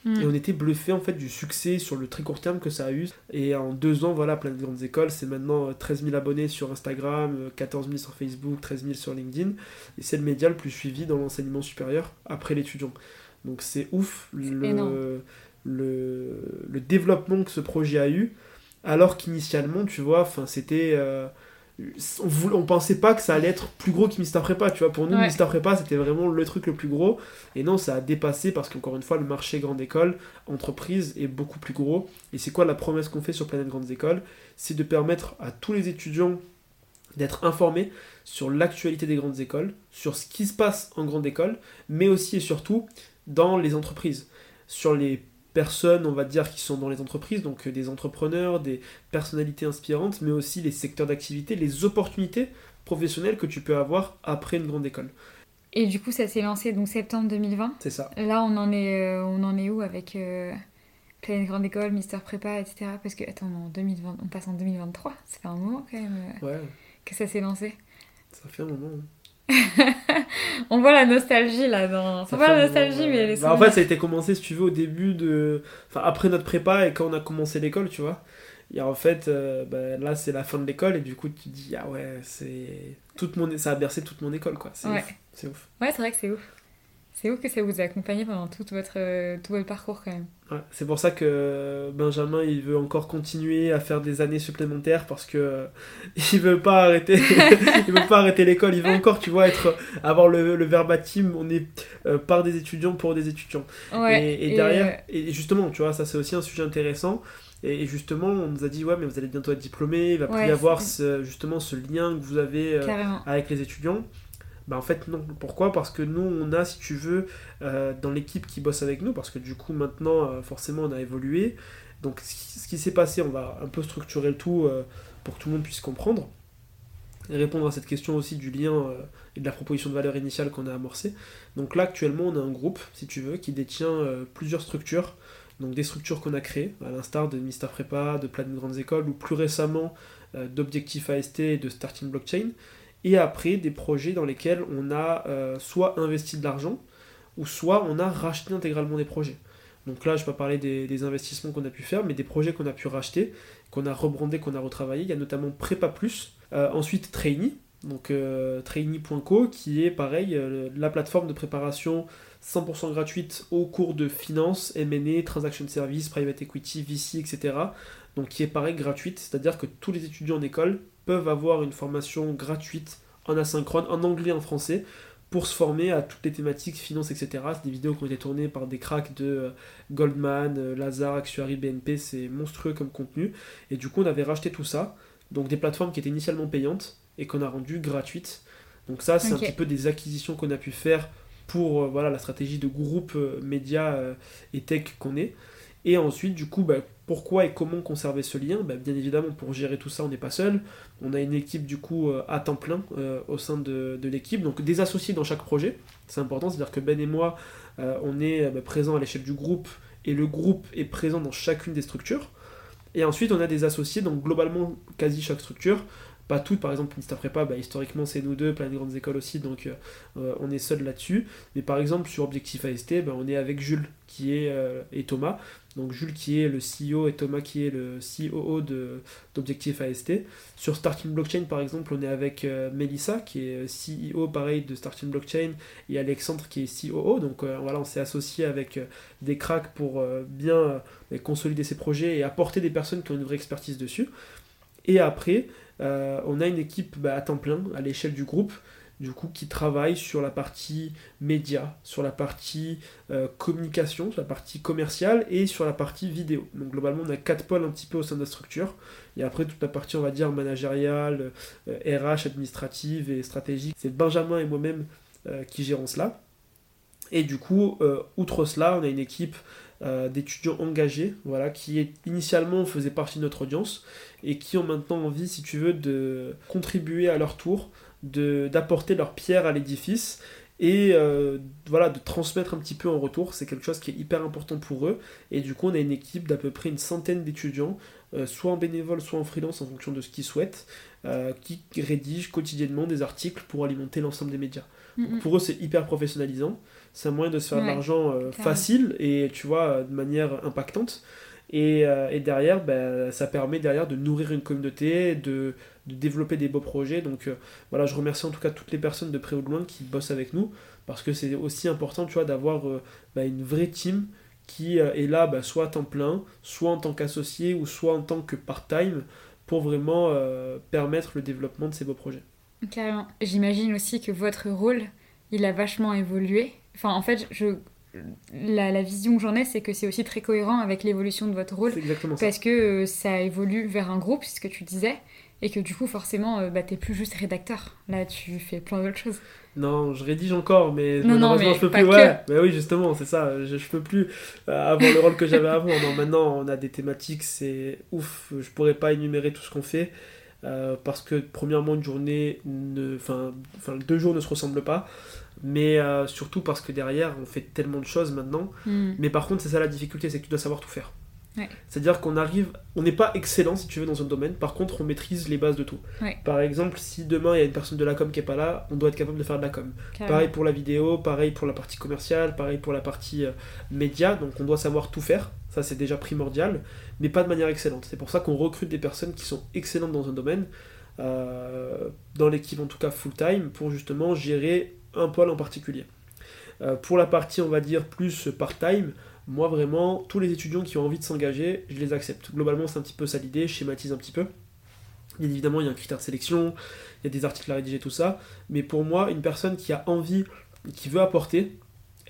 Mm. Et on était bluffé en fait du succès sur le très court terme que ça a eu. Et en deux ans, voilà, plein de grandes écoles. C'est maintenant 13 euh, 000 abonnés sur Instagram, 14 euh, 000 sur Facebook, 13 000 sur LinkedIn. Et c'est le média le plus suivi dans l'enseignement supérieur après l'étudiant. Donc c'est ouf le, le, le, développement que ce projet a eu. Alors qu'initialement, tu vois, c'était. Euh, on, on pensait pas que ça allait être plus gros que Mister Prépa, tu vois. Pour nous, Mister Prépa, c'était vraiment le truc le plus gros. Et non, ça a dépassé parce qu'encore une fois, le marché grande école, entreprise est beaucoup plus gros. Et c'est quoi la promesse qu'on fait sur Planète Grandes Écoles? C'est de permettre à tous les étudiants d'être informés sur l'actualité des grandes écoles, sur ce qui se passe en grande école, mais aussi et surtout dans les entreprises, sur les personnes, on va dire, qui sont dans les entreprises, donc euh, des entrepreneurs, des personnalités inspirantes, mais aussi les secteurs d'activité, les opportunités professionnelles que tu peux avoir après une grande école. Et du coup, ça s'est lancé donc septembre 2020. C'est ça. Là, on en est, euh, on en est où avec euh, Pleine Grande École, Mister Prépa, etc. Parce que, attends, en 2020, on passe en 2023. Ça fait un moment quand même ouais. que ça s'est lancé. Ça fait un moment. Hein. on voit la nostalgie là dans. On voit la nostalgie, mais les bah, En fait, ça a été commencé, si tu veux, au début de. Enfin, après notre prépa et quand on a commencé l'école, tu vois. Et en fait, euh, bah, là, c'est la fin de l'école et du coup, tu te dis, ah ouais, c'est. Toute mon... Ça a bercé toute mon école, quoi. C'est ouais. ouf. ouf. Ouais, c'est vrai que c'est ouf. C'est ouf que ça vous a accompagné pendant tout votre, euh, tout votre parcours quand même. Ouais, c'est pour ça que Benjamin il veut encore continuer à faire des années supplémentaires parce que euh, il veut pas arrêter il veut pas arrêter l'école il veut encore tu vois être avoir le, le verbatim on est euh, par des étudiants pour des étudiants ouais, et, derrière et justement tu vois ça c'est aussi un sujet intéressant Et, justement, on nous a dit, ouais, mais vous allez bientôt être diplômé, il va plus y avoir ce, justement ce lien que vous avez avec les étudiants. Bah en fait non. Pourquoi? Parce que nous on a, si tu veux, dans l'équipe qui bosse avec nous, parce que du coup maintenant forcément on a évolué. Donc ce qui s'est passé, on va un peu structurer le tout pour que tout le monde puisse comprendre et répondre à cette question aussi du lien euh, et de la proposition de valeur initiale qu'on a amorcée. Donc là actuellement on a un groupe, si tu veux, qui détient euh, plusieurs structures, donc des structures qu'on a créées, à l'instar de Mister Prépa, de Plan de Grandes Écoles, ou plus récemment euh, d'Objectif AST et de Starting Blockchain, et après des projets dans lesquels on a soit investi de l'argent, ou soit on a racheté intégralement des projets. Donc là, je ne vais pas parler des, investissements qu'on a pu faire, mais des projets qu'on a pu racheter, qu'on a rebrandé, qu'on a retravaillé. Il y a notamment Prépa Plus, euh, ensuite, Trainee, donc euh, trainee.co, qui est pareil, euh, la plateforme de préparation 100% gratuite aux cours de finance, M&A, transaction service, private equity, VC, etc. Donc qui est pareil gratuite, c'est-à-dire que tous les étudiants en école peuvent avoir une formation gratuite en asynchrone, en anglais, en français, pour se former à toutes les thématiques finance, etc. C'est des vidéos qui ont été tournées par des cracks de Goldman, Lazare, Actuary, BNP, c'est monstrueux comme contenu. Et du coup, on avait racheté tout ça. Donc des plateformes qui étaient initialement payantes et qu'on a rendues gratuites. Donc ça, c'est un petit peu des acquisitions qu'on a pu faire pour euh, voilà, la stratégie de groupe euh, média euh, et tech qu'on est. Et ensuite, du coup, bah, pourquoi et comment conserver ce lien? Bah, Bien évidemment, pour gérer tout ça, on n'est pas seul. On a une équipe, du coup, à temps plein au sein de, l'équipe. Donc, des associés dans chaque projet. C'est important, c'est-à-dire que Ben et moi, on est présents à l'échelle du groupe et le groupe est présent dans chacune des structures. Et ensuite, on a des associés, donc globalement, quasi chaque structure. Toutes, par exemple, Mista Prépa, bah, historiquement, c'est nous deux, plein de grandes écoles aussi, donc euh, euh, on est seul là-dessus. Mais par exemple, sur Objectif AST, bah, on est avec Jules qui est, euh, et Thomas, donc Jules qui est le CEO et Thomas qui est le COO d'Objectif AST. Sur Starting Blockchain par exemple, on est avec Melissa qui est CEO pareil de Starting Blockchain et Alexandre qui est COO. Donc voilà, on s'est associé avec des cracks pour bien consolider ces projets et apporter des personnes qui ont une vraie expertise dessus. Et après, on a une équipe bah, à temps plein à l'échelle du groupe du coup, qui travaille sur la partie média, sur la partie euh, communication, sur la partie commerciale et sur la partie vidéo. Donc globalement, on a quatre pôles un petit peu au sein de la structure. Et après, toute la partie, on va dire, managériale, RH, euh, administrative et stratégique. C'est Benjamin et moi-même euh, qui gérons cela. Et du coup, outre cela, on a une équipe d'étudiants engagés, voilà, qui initialement faisait partie de notre audience et qui ont maintenant envie, si tu veux, de contribuer à leur tour d'apporter leur pierre à l'édifice et euh, voilà de transmettre un petit peu en retour. C'est quelque chose qui est hyper important pour eux. Et du coup on a une équipe d'à peu près une centaine d'étudiants euh, soit en bénévole soit en freelance en fonction de ce qu'ils souhaitent euh, qui rédigent quotidiennement des articles pour alimenter l'ensemble des médias. Pour eux c'est hyper professionnalisant c'est un moyen de se faire de l'argent facile et tu vois de manière impactante et, et derrière ben, ça permet derrière de nourrir une communauté de de développer des beaux projets. Donc euh, voilà, je remercie en tout cas toutes les personnes de près ou de loin qui bossent avec nous, parce que c'est aussi important, tu vois, d'avoir euh, bah, une vraie team qui euh, est là bah, soit à temps plein, soit en tant qu'associé, ou soit en tant que part-time, pour vraiment permettre le développement de ces beaux projets. Carrément. J'imagine aussi que votre rôle, il a vachement évolué. Enfin, en fait, je, la, la, vision que j'en ai, c'est que c'est aussi très cohérent avec l'évolution de votre rôle. Exactement parce que ça évolue vers un groupe, c'est ce que tu disais et que du coup forcément euh, bah, t'es plus juste rédacteur. Là tu fais plein d'autres choses. Non je rédige encore mais malheureusement je peux plus ouais. mais oui justement c'est ça. Je, je peux plus euh, avoir le rôle que j'avais avant. Non maintenant on a des thématiques c'est ouf. Je pourrais pas énumérer tout ce qu'on fait euh, parce que premièrement une journée enfin enfin deux jours ne se ressemblent pas mais surtout parce que derrière on fait tellement de choses maintenant hmm. mais par contre c'est ça la difficulté c'est que tu dois savoir tout faire c'est-à-dire qu'on arrive, on n'est pas excellent si tu veux dans un domaine, par contre on maîtrise les bases de tout. Par exemple, si demain il y a une personne de la com qui est pas là, on doit être capable de faire de la com. Pareil pour la vidéo, pareil pour la partie commerciale, pareil pour la partie euh, média, donc on doit savoir tout faire, ça c'est déjà primordial, mais pas de manière excellente. C'est pour ça qu'on recrute des personnes qui sont excellentes dans un domaine, euh, dans l'équipe en tout cas full time, pour justement gérer un pôle en particulier. Euh, pour la partie on va dire plus part-time, moi, vraiment, tous les étudiants qui ont envie de s'engager, je les accepte. Globalement, c'est un petit peu ça l'idée, je schématise un petit peu. Bien évidemment, il y a un critère de sélection, il y a des articles à rédiger, tout ça. Mais pour moi, une personne qui a envie, qui veut apporter,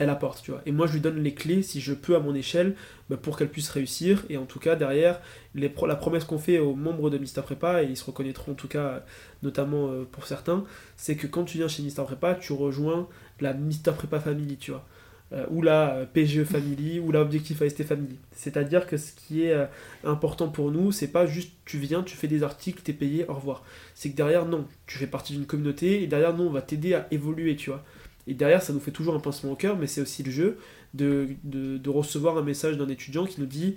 elle apporte, tu vois. Et moi, je lui donne les clés, si je peux, à mon échelle, bah, pour qu'elle puisse réussir. Et en tout cas, derrière, les la promesse qu'on fait aux membres de Mister Prépa, et ils se reconnaîtront en tout cas, notamment euh, pour certains, c'est que quand tu viens chez Mister Prépa, tu rejoins la Mister Prépa Family, tu vois. Euh, ou la euh, PGE Family, ou la Objectif AST Family. C'est-à-dire que ce qui est important pour nous, c'est pas juste tu viens, tu fais des articles, t'es payé, au revoir. C'est que derrière, non, tu fais partie d'une communauté, et derrière, non, on va t'aider à évoluer, tu vois. Et derrière, ça nous fait toujours un pincement au cœur, mais c'est aussi le jeu de, de, recevoir un message d'un étudiant qui nous dit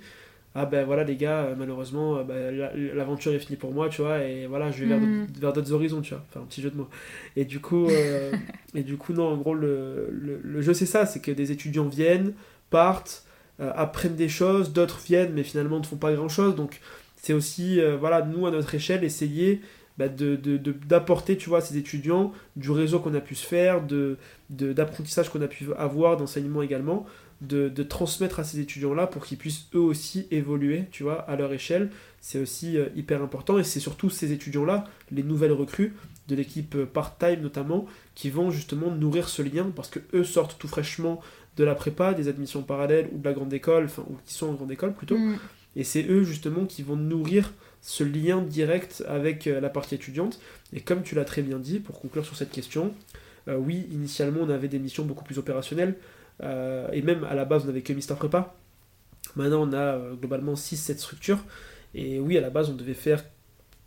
Ah ben voilà, les gars, malheureusement, euh, ben, l'aventure est finie pour moi, tu vois, et voilà, je vais vers, mm. vers d'autres horizons, tu vois. Enfin, un petit jeu de mots. Et du coup, euh, et du coup non, en gros, le, le, jeu, c'est ça c'est que des étudiants viennent, partent, euh, apprennent des choses, d'autres viennent, mais finalement ne font pas grand chose. Donc, c'est aussi, voilà, nous, à notre échelle, essayer bah, d'apporter, de, tu vois, à ces étudiants du réseau qu'on a pu se faire, de, d'apprentissage qu'on a pu avoir, d'enseignement également, de, transmettre à ces étudiants-là pour qu'ils puissent eux aussi évoluer, tu vois, à leur échelle. C'est aussi euh, hyper important et c'est surtout ces étudiants-là, les nouvelles recrues de l'équipe euh, part-time notamment, qui vont justement nourrir ce lien parce que eux sortent tout fraîchement de la prépa, des admissions parallèles ou de la grande école, enfin, ou qui sont en grande école plutôt. Mm. Et c'est eux justement qui vont nourrir ce lien direct avec euh, la partie étudiante. Et comme tu l'as très bien dit, pour conclure sur cette question, euh, oui, initialement on avait des missions beaucoup plus opérationnelles, euh, et même à la base on n'avait que Mister Prépa. Maintenant on a globalement 6-7 structures, et oui, à la base on devait faire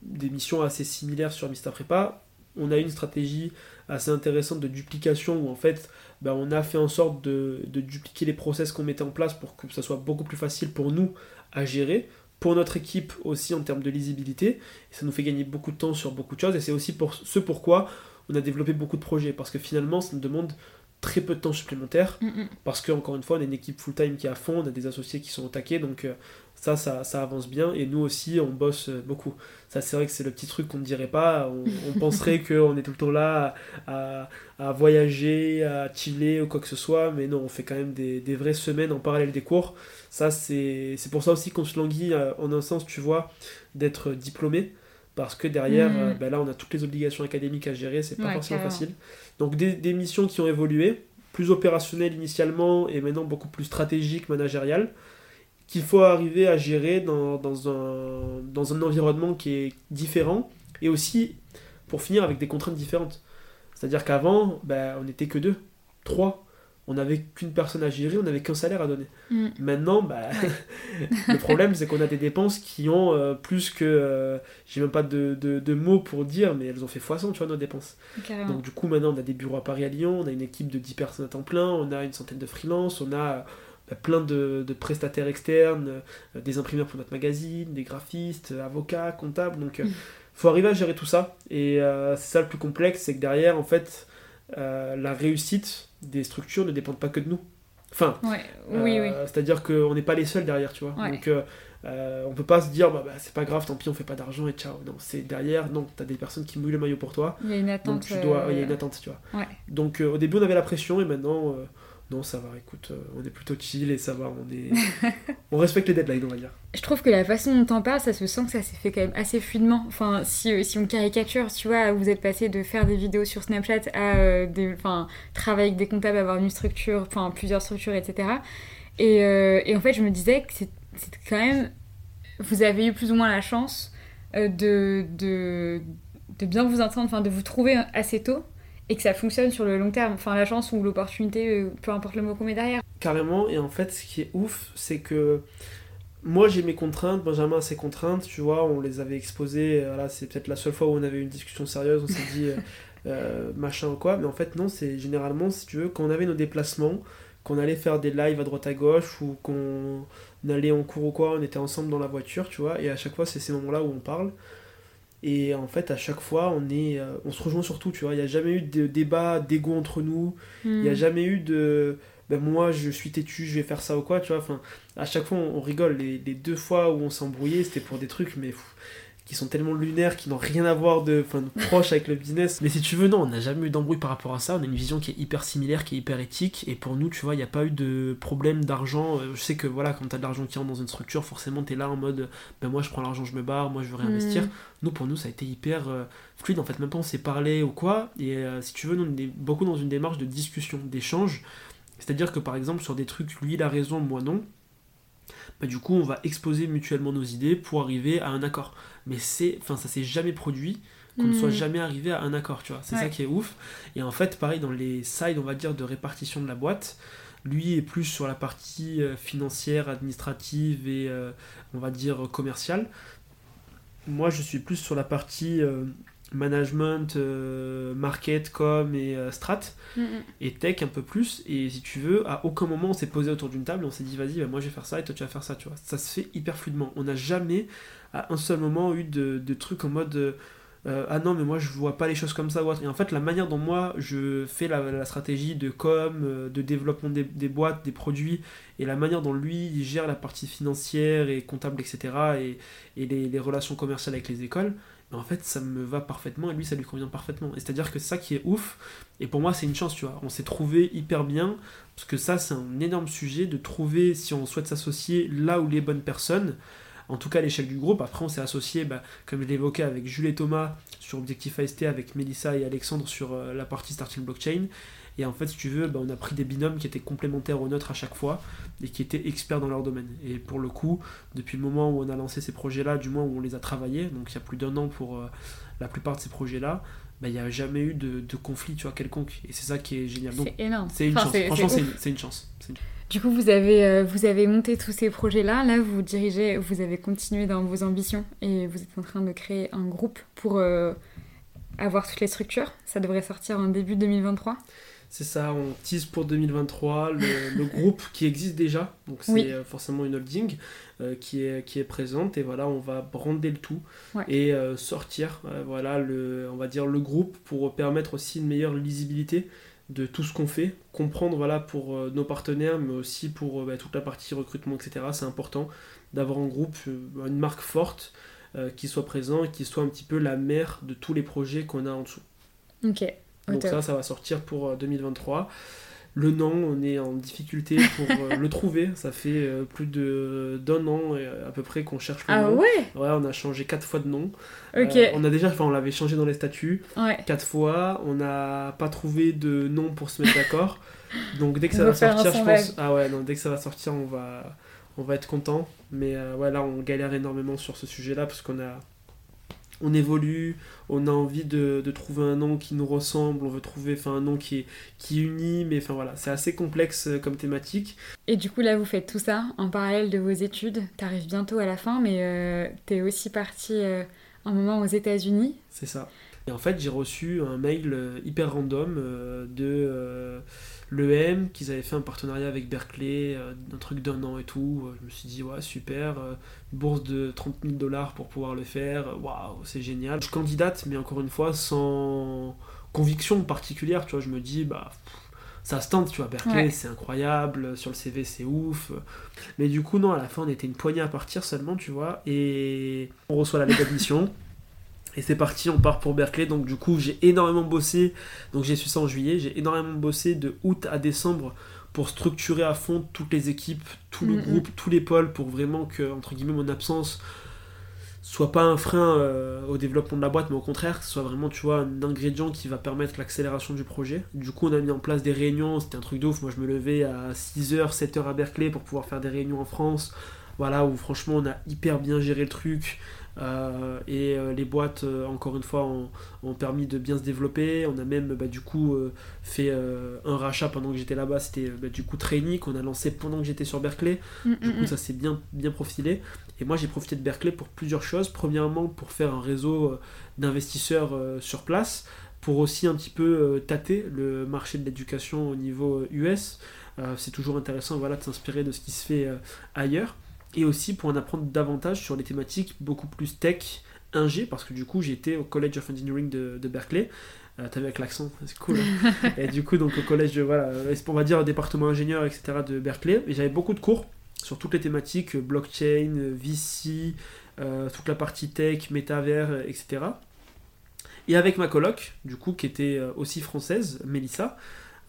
des missions assez similaires sur Mister Prépa. On a une stratégie assez intéressante de duplication où en fait ben, on a fait en sorte de, de dupliquer les process qu'on mettait en place pour que ça soit beaucoup plus facile pour nous à gérer pour notre équipe aussi en termes de lisibilité. Et ça nous fait gagner beaucoup de temps sur beaucoup de choses. Et c'est aussi pour ce pourquoi on a développé beaucoup de projets. Parce que finalement, ça nous demande très peu de temps supplémentaire. Mm, mm. Parce qu'encore une fois, on a une équipe full-time qui est à fond, on a des associés qui sont au taquet. Donc euh, ça, ça, avance bien. Et nous aussi, on bosse euh, beaucoup. Ça, c'est vrai que c'est le petit truc qu'on ne dirait pas. On, penserait qu'on est tout le temps là à, voyager, à chiller ou quoi que ce soit. Mais non, on fait quand même des, des vraies semaines en parallèle des cours. Ça, c'est pour ça aussi qu'on se languit, euh, en un sens, tu vois, d'être diplômé. Parce que derrière, mm. euh, ben là, on a toutes les obligations académiques à gérer, c'est pas forcément facile. Donc, des, des, missions qui ont évolué, plus opérationnelles initialement et maintenant beaucoup plus stratégiques, managériales, qu'il faut arriver à gérer dans, dans, un, dans un environnement qui est différent et aussi, pour finir, avec des contraintes différentes. C'est-à-dire qu'avant, ben, on n'était que deux, trois on n'avait qu'une personne à gérer, on n'avait qu'un salaire à donner. Mm. Maintenant, bah, le problème, c'est qu'on a des dépenses qui ont euh, plus que. Euh, j'ai même pas de, de, mots pour dire, mais elles ont fait x100, tu vois, nos dépenses. Donc, du coup, maintenant, on a des bureaux à Paris à Lyon, on a une équipe de 10 personnes à temps plein, on a une centaine de freelances, on a plein de, de, prestataires externes, euh, des imprimeurs pour notre magazine, des graphistes, avocats, comptables. Donc, il mm. faut arriver à gérer tout ça. Et c'est ça le plus complexe, c'est que derrière, en fait, la réussite des structures ne dépendent pas que de nous. Enfin, euh, c'est-à-dire qu'on n'est pas les seuls derrière, tu vois. Donc, euh, euh, on peut pas se dire, bah, bah, c'est pas grave, tant pis, on fait pas d'argent et ciao. Non, c'est derrière, non, t'as des personnes qui mouillent le maillot pour toi. Il y a une attente. Donc, tu dois, il y a une attente, tu vois. Donc, au début, on avait la pression et maintenant, non, ça va, écoute, euh, on est plutôt chill et ça va, on est... on respecte les deadlines, on va dire. Je trouve que la façon dont t'en parles, ça se sent que ça s'est fait quand même assez fluidement. Enfin, si, euh, on caricature, tu vois, vous êtes passé de faire des vidéos sur Snapchat à euh, des, travailler avec des comptables, avoir une structure, enfin, plusieurs structures, etc. Et, en fait, je me disais que c'est quand même... Vous avez eu plus ou moins la chance de, de, de bien vous entendre, enfin, de vous trouver assez tôt et que ça fonctionne sur le long terme. Enfin, la chance ou l'opportunité, euh, peu importe le mot qu'on met derrière. Carrément, et en fait, ce qui est ouf, c'est que moi j'ai mes contraintes, Benjamin a ses contraintes, tu vois, on les avait exposées, euh, voilà, c'est peut-être la seule fois où on avait eu une discussion sérieuse, on s'est dit euh, machin ou quoi, mais en fait, non, c'est généralement, si tu veux, quand on avait nos déplacements, qu'on allait faire des lives à droite à gauche ou qu'on allait en cours ou quoi, on était ensemble dans la voiture, tu vois, et à chaque fois, c'est ces moments-là où on parle. Et en fait, à chaque fois, on, est, euh, on se rejoint sur tout, tu vois. Il n'y a jamais eu de débat d'ego entre nous. Il n'y a hmm. jamais eu de. Ben moi, je suis têtu, je vais faire ça ou quoi, tu vois. Enfin, à chaque fois, on, rigole. Les, les, deux fois où on s'est embrouillé, c'était pour des trucs, mais qui sont tellement lunaires, qui n'ont rien à voir de, enfin, proche avec le business. Mais si tu veux, non, on n'a jamais eu d'embrouille par rapport à ça. On a une vision qui est hyper similaire, qui est hyper éthique. Et pour nous, tu vois, il n'y a pas eu de problème d'argent. Euh, je sais que voilà, quand tu as de l'argent qui rentre dans une structure, forcément, tu es là en mode, ben moi je prends l'argent, je me barre, moi je veux réinvestir. Mm. Nous, pour nous, ça a été hyper euh, fluide. En fait, même pas on s'est parlé ou quoi. Et euh, si tu veux, nous, on est beaucoup dans une démarche de discussion, d'échange. C'est-à-dire que par exemple, sur des trucs, lui il a raison, moi non, bah, du coup, on va exposer mutuellement nos idées pour arriver à un accord. Mais c'est, enfin, ça s'est jamais produit qu'on ne soit hmm. jamais arrivé à un accord, tu vois. C'est ça qui est ouf. Et en fait, pareil, dans les sides, on va dire, de répartition de la boîte, lui est plus sur la partie euh, financière, administrative et, euh, on va dire, commerciale. Moi, je suis plus sur la partie euh, management, market, com et strat, hmm, hmm. et tech un peu plus. Et si tu veux, à aucun moment on s'est posé autour d'une table et on s'est dit, vas-y, bah, moi je vais faire ça et toi tu vas faire ça, tu vois. Ça se fait hyper fluidement. On n'a jamais, à un seul moment, eu de, de trucs en mode euh, ah non mais moi je vois pas les choses comme ça et en fait la manière dont moi je fais la, stratégie de com euh, de développement des, boîtes des produits et la manière dont lui il gère la partie financière et comptable etc et, les, relations commerciales avec les écoles ben, en fait ça me va parfaitement et lui ça lui convient parfaitement. Et c'est à dire que ça qui est ouf et pour moi c'est une chance tu vois. On s'est trouvé hyper bien parce que ça c'est un énorme sujet de trouver si on souhaite s'associer là où les bonnes personnes en tout cas l'échec du groupe. Après, on s'est associé, bah, comme je l'évoquais, avec Jules et Thomas sur Objectif AST, avec Melissa et Alexandre sur euh, la partie Starting Blockchain. Et en fait, si tu veux, bah, on a pris des binômes qui étaient complémentaires aux nôtres à chaque fois et qui étaient experts dans leur domaine. Et pour le coup, depuis le moment où on a lancé ces projets-là, du moins où on les a travaillés, donc il y a plus d'un an pour euh, la plupart de ces projets-là, bah, il n'y a jamais eu de, conflit tu vois, quelconque. Et c'est ça qui est génial. C'est énorme. C'est une, chance. Franchement, c'est une, chance. Du coup, vous avez, euh, vous avez monté tous ces projets-là. Là, vous dirigez, vous avez continué dans vos ambitions et vous êtes en train de créer un groupe pour euh, avoir toutes les structures. Ça devrait sortir en début 2023. C'est ça, on tease pour 2023 le, groupe qui existe déjà, donc c'est euh, forcément une holding qui, est, qui est présente et voilà, on va brander le tout et sortir voilà le, on va dire le groupe pour permettre aussi une meilleure lisibilité de tout ce qu'on fait, comprendre voilà, pour euh, nos partenaires, mais aussi pour euh, bah, toute la partie recrutement, etc. C'est important d'avoir en groupe euh, une marque forte qui soit présent et qui soit un petit peu la mère de tous les projets qu'on a en dessous. Ok. Donc ça, ça va sortir pour 2023. Le nom, on est en difficulté pour euh, le trouver. Ça fait euh, plus de d'un an euh, à peu près qu'on cherche le ah nom. ouais? Ouais, on a changé quatre fois de nom. Ok. on a déjà, enfin, on l'avait changé dans les statuts. Ouais. Quatre fois. On n'a pas trouvé de nom pour se mettre d'accord. Donc dès que ça va sortir, je pense. Ah ouais, non, dès que ça va sortir, on va, on va être content. Mais ouais, là, on galère énormément sur ce sujet-là parce qu'on a on évolue, on a envie de, trouver un nom qui nous ressemble, on veut trouver un nom qui est qui unit, mais enfin voilà, c'est assez complexe euh, comme thématique. Et du coup là vous faites tout ça en parallèle de vos études, t'arrives bientôt à la fin, mais euh, t'es aussi parti euh, un moment aux États-Unis. C'est ça. Et en fait j'ai reçu un mail hyper random de l'EM, qu'ils avaient fait un partenariat avec Berkeley, euh, un truc d'un an et tout. Euh, je me suis dit, ouais, super, euh, bourse de 30 000 dollars pour pouvoir le faire, waouh, c'est génial. Je candidate, mais encore une fois, sans conviction particulière, tu vois, je me dis, bah. ça se tente, tu vois, Berkeley c'est incroyable, sur le CV c'est ouf. Mais du coup, non, à la fin on était une poignée à partir seulement, tu vois, et on reçoit la lettre d'admission. Et c'est parti, on part pour Berkeley. Donc du coup, j'ai énormément bossé. Donc j'ai su ça en juillet. J'ai énormément bossé de août à décembre pour structurer à fond toutes les équipes, tout le groupe, tous les pôles, pour vraiment que, entre guillemets, mon absence soit pas un frein euh, au développement de la boîte, mais au contraire, que ce soit vraiment, tu vois, un ingrédient qui va permettre l'accélération du projet. Du coup, on a mis en place des réunions, c'était un truc de ouf. Moi, je me levais à 6h, 7h à Berkeley pour pouvoir faire des réunions en France. Voilà, où franchement, on a hyper bien géré le truc. Euh, et euh, les boîtes, euh, encore une fois, ont, permis de bien se développer. On a même bah, du coup fait un rachat pendant que j'étais là-bas. C'était bah, du coup Trainee qu'on a lancé pendant que j'étais sur Berkeley. Mm, du coup, mm, ça s'est bien, bien profilé. Et moi, j'ai profité de Berkeley pour plusieurs choses. Premièrement, pour faire un réseau d'investisseurs sur place, pour aussi un petit peu tâter le marché de l'éducation au niveau US. c'est toujours intéressant voilà, de s'inspirer de ce qui se fait ailleurs et aussi pour en apprendre davantage sur les thématiques beaucoup plus tech, ingé, parce que du coup j'étais au College of Engineering de, de Berkeley. Euh, T'as vu avec l'accent, c'est cool. Hein. et du coup, donc au collège, voilà, on va dire département ingénieur, etc. de Berkeley. Et j'avais beaucoup de cours sur toutes les thématiques blockchain, VC, euh, toute la partie tech, métavers, etc. Et avec ma coloc, du coup, qui était euh, aussi française, Mélissa,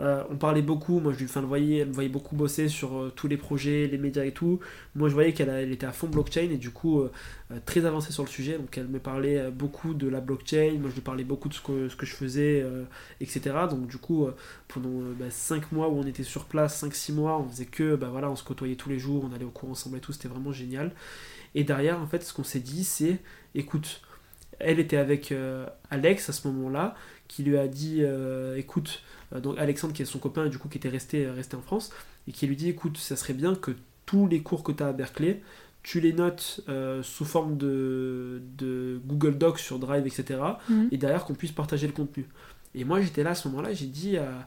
Euh, on parlait beaucoup, moi je lui enfin, le voyais, elle me voyait beaucoup bosser sur euh, tous les projets, les médias et tout. Moi je voyais qu'elle elle était à fond blockchain et du coup euh, très avancée sur le sujet. Donc elle me parlait beaucoup de la blockchain, moi je lui parlais beaucoup de ce que, je faisais, etc. Donc du coup pendant 5 bah, mois où on était sur place, 5-6 mois, on faisait que, bah on se côtoyait tous les jours, on allait au cours ensemble et tout, c'était vraiment génial. Et derrière en fait ce qu'on s'est dit c'est, écoute, elle était avec Alex à ce moment-là, qui lui a dit, écoute, euh, donc Alexandre qui est son copain et du coup qui était resté, euh, resté en France, et qui lui dit écoute, ça serait bien que tous les cours que tu as à Berkeley, tu les notes euh, sous forme de, de, Google Docs sur Drive, etc. Mhm. Et derrière qu'on puisse partager le contenu. Et moi j'étais là à ce moment-là, j'ai dit à,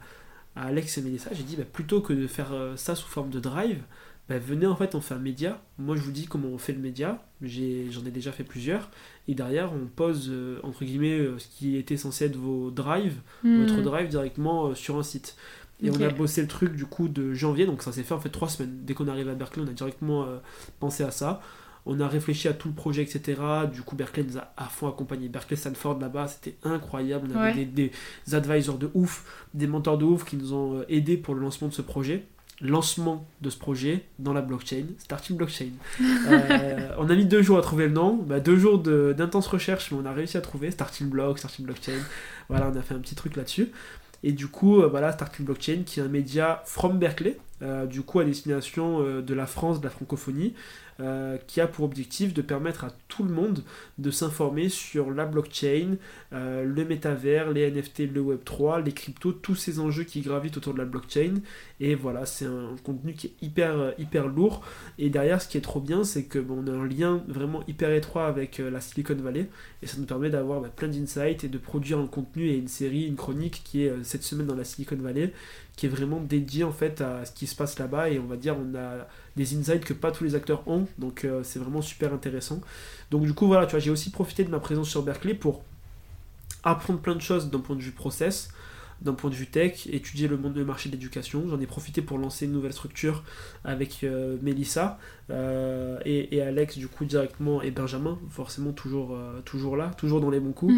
Alex et Mélissa, j'ai dit bah, plutôt que de faire ça sous forme de Drive, bah, venez en fait on fait un média. Moi je vous dis comment on fait le média, j'en ai, déjà fait plusieurs. Et derrière on pose euh, entre guillemets euh, ce qui était censé être vos drives, hmm. votre drive directement euh, sur un site. Et on a bossé le truc du coup de janvier, donc ça s'est fait en fait trois semaines. Dès qu'on arrive à Berkeley, on a directement pensé à ça. On a réfléchi à tout le projet, etc. Du coup, Berkeley nous a à fond accompagné. Berkeley Stanford là-bas, c'était incroyable. On avait des, des, advisors de ouf, des mentors de ouf qui nous ont aidés pour le lancement de ce projet lancement de ce projet dans la blockchain, Starting Blockchain. Euh, on a mis deux jours à trouver le nom, bah, deux jours d'intense recherche, mais on a réussi à trouver Starting Block, Starting Blockchain. Voilà, on a fait un petit truc là-dessus. Et du coup, euh, voilà, Starting Blockchain, qui est un média from Berkeley, du coup à destination de la France, de la francophonie, euh, qui a pour objectif de permettre à tout le monde de s'informer sur la blockchain, euh, le métavers, les NFT, le Web3, les cryptos, tous ces enjeux qui gravitent autour de la blockchain. Et voilà, c'est un contenu qui est hyper, hyper lourd. Et derrière, ce qui est trop bien, c'est que on a un lien vraiment hyper étroit avec euh, la Silicon Valley. Et ça nous permet d'avoir bah, plein d'insights et de produire un contenu et une série, une chronique qui est cette semaine dans la Silicon Valley, qui est vraiment dédiée en fait à ce qui se passe là-bas. Et on va dire, on a des insights que pas tous les acteurs ont, donc euh, c'est vraiment super intéressant. Donc du coup voilà, tu vois, j'ai aussi profité de ma présence sur Berkeley pour apprendre plein de choses d'un point de vue process, d'un point de vue tech, étudier le monde du marché de l'éducation. J'en ai profité pour lancer une nouvelle structure avec euh, Mélissa euh, et, Alex, du coup, directement, et Benjamin, forcément toujours, toujours là, toujours dans les bons coups,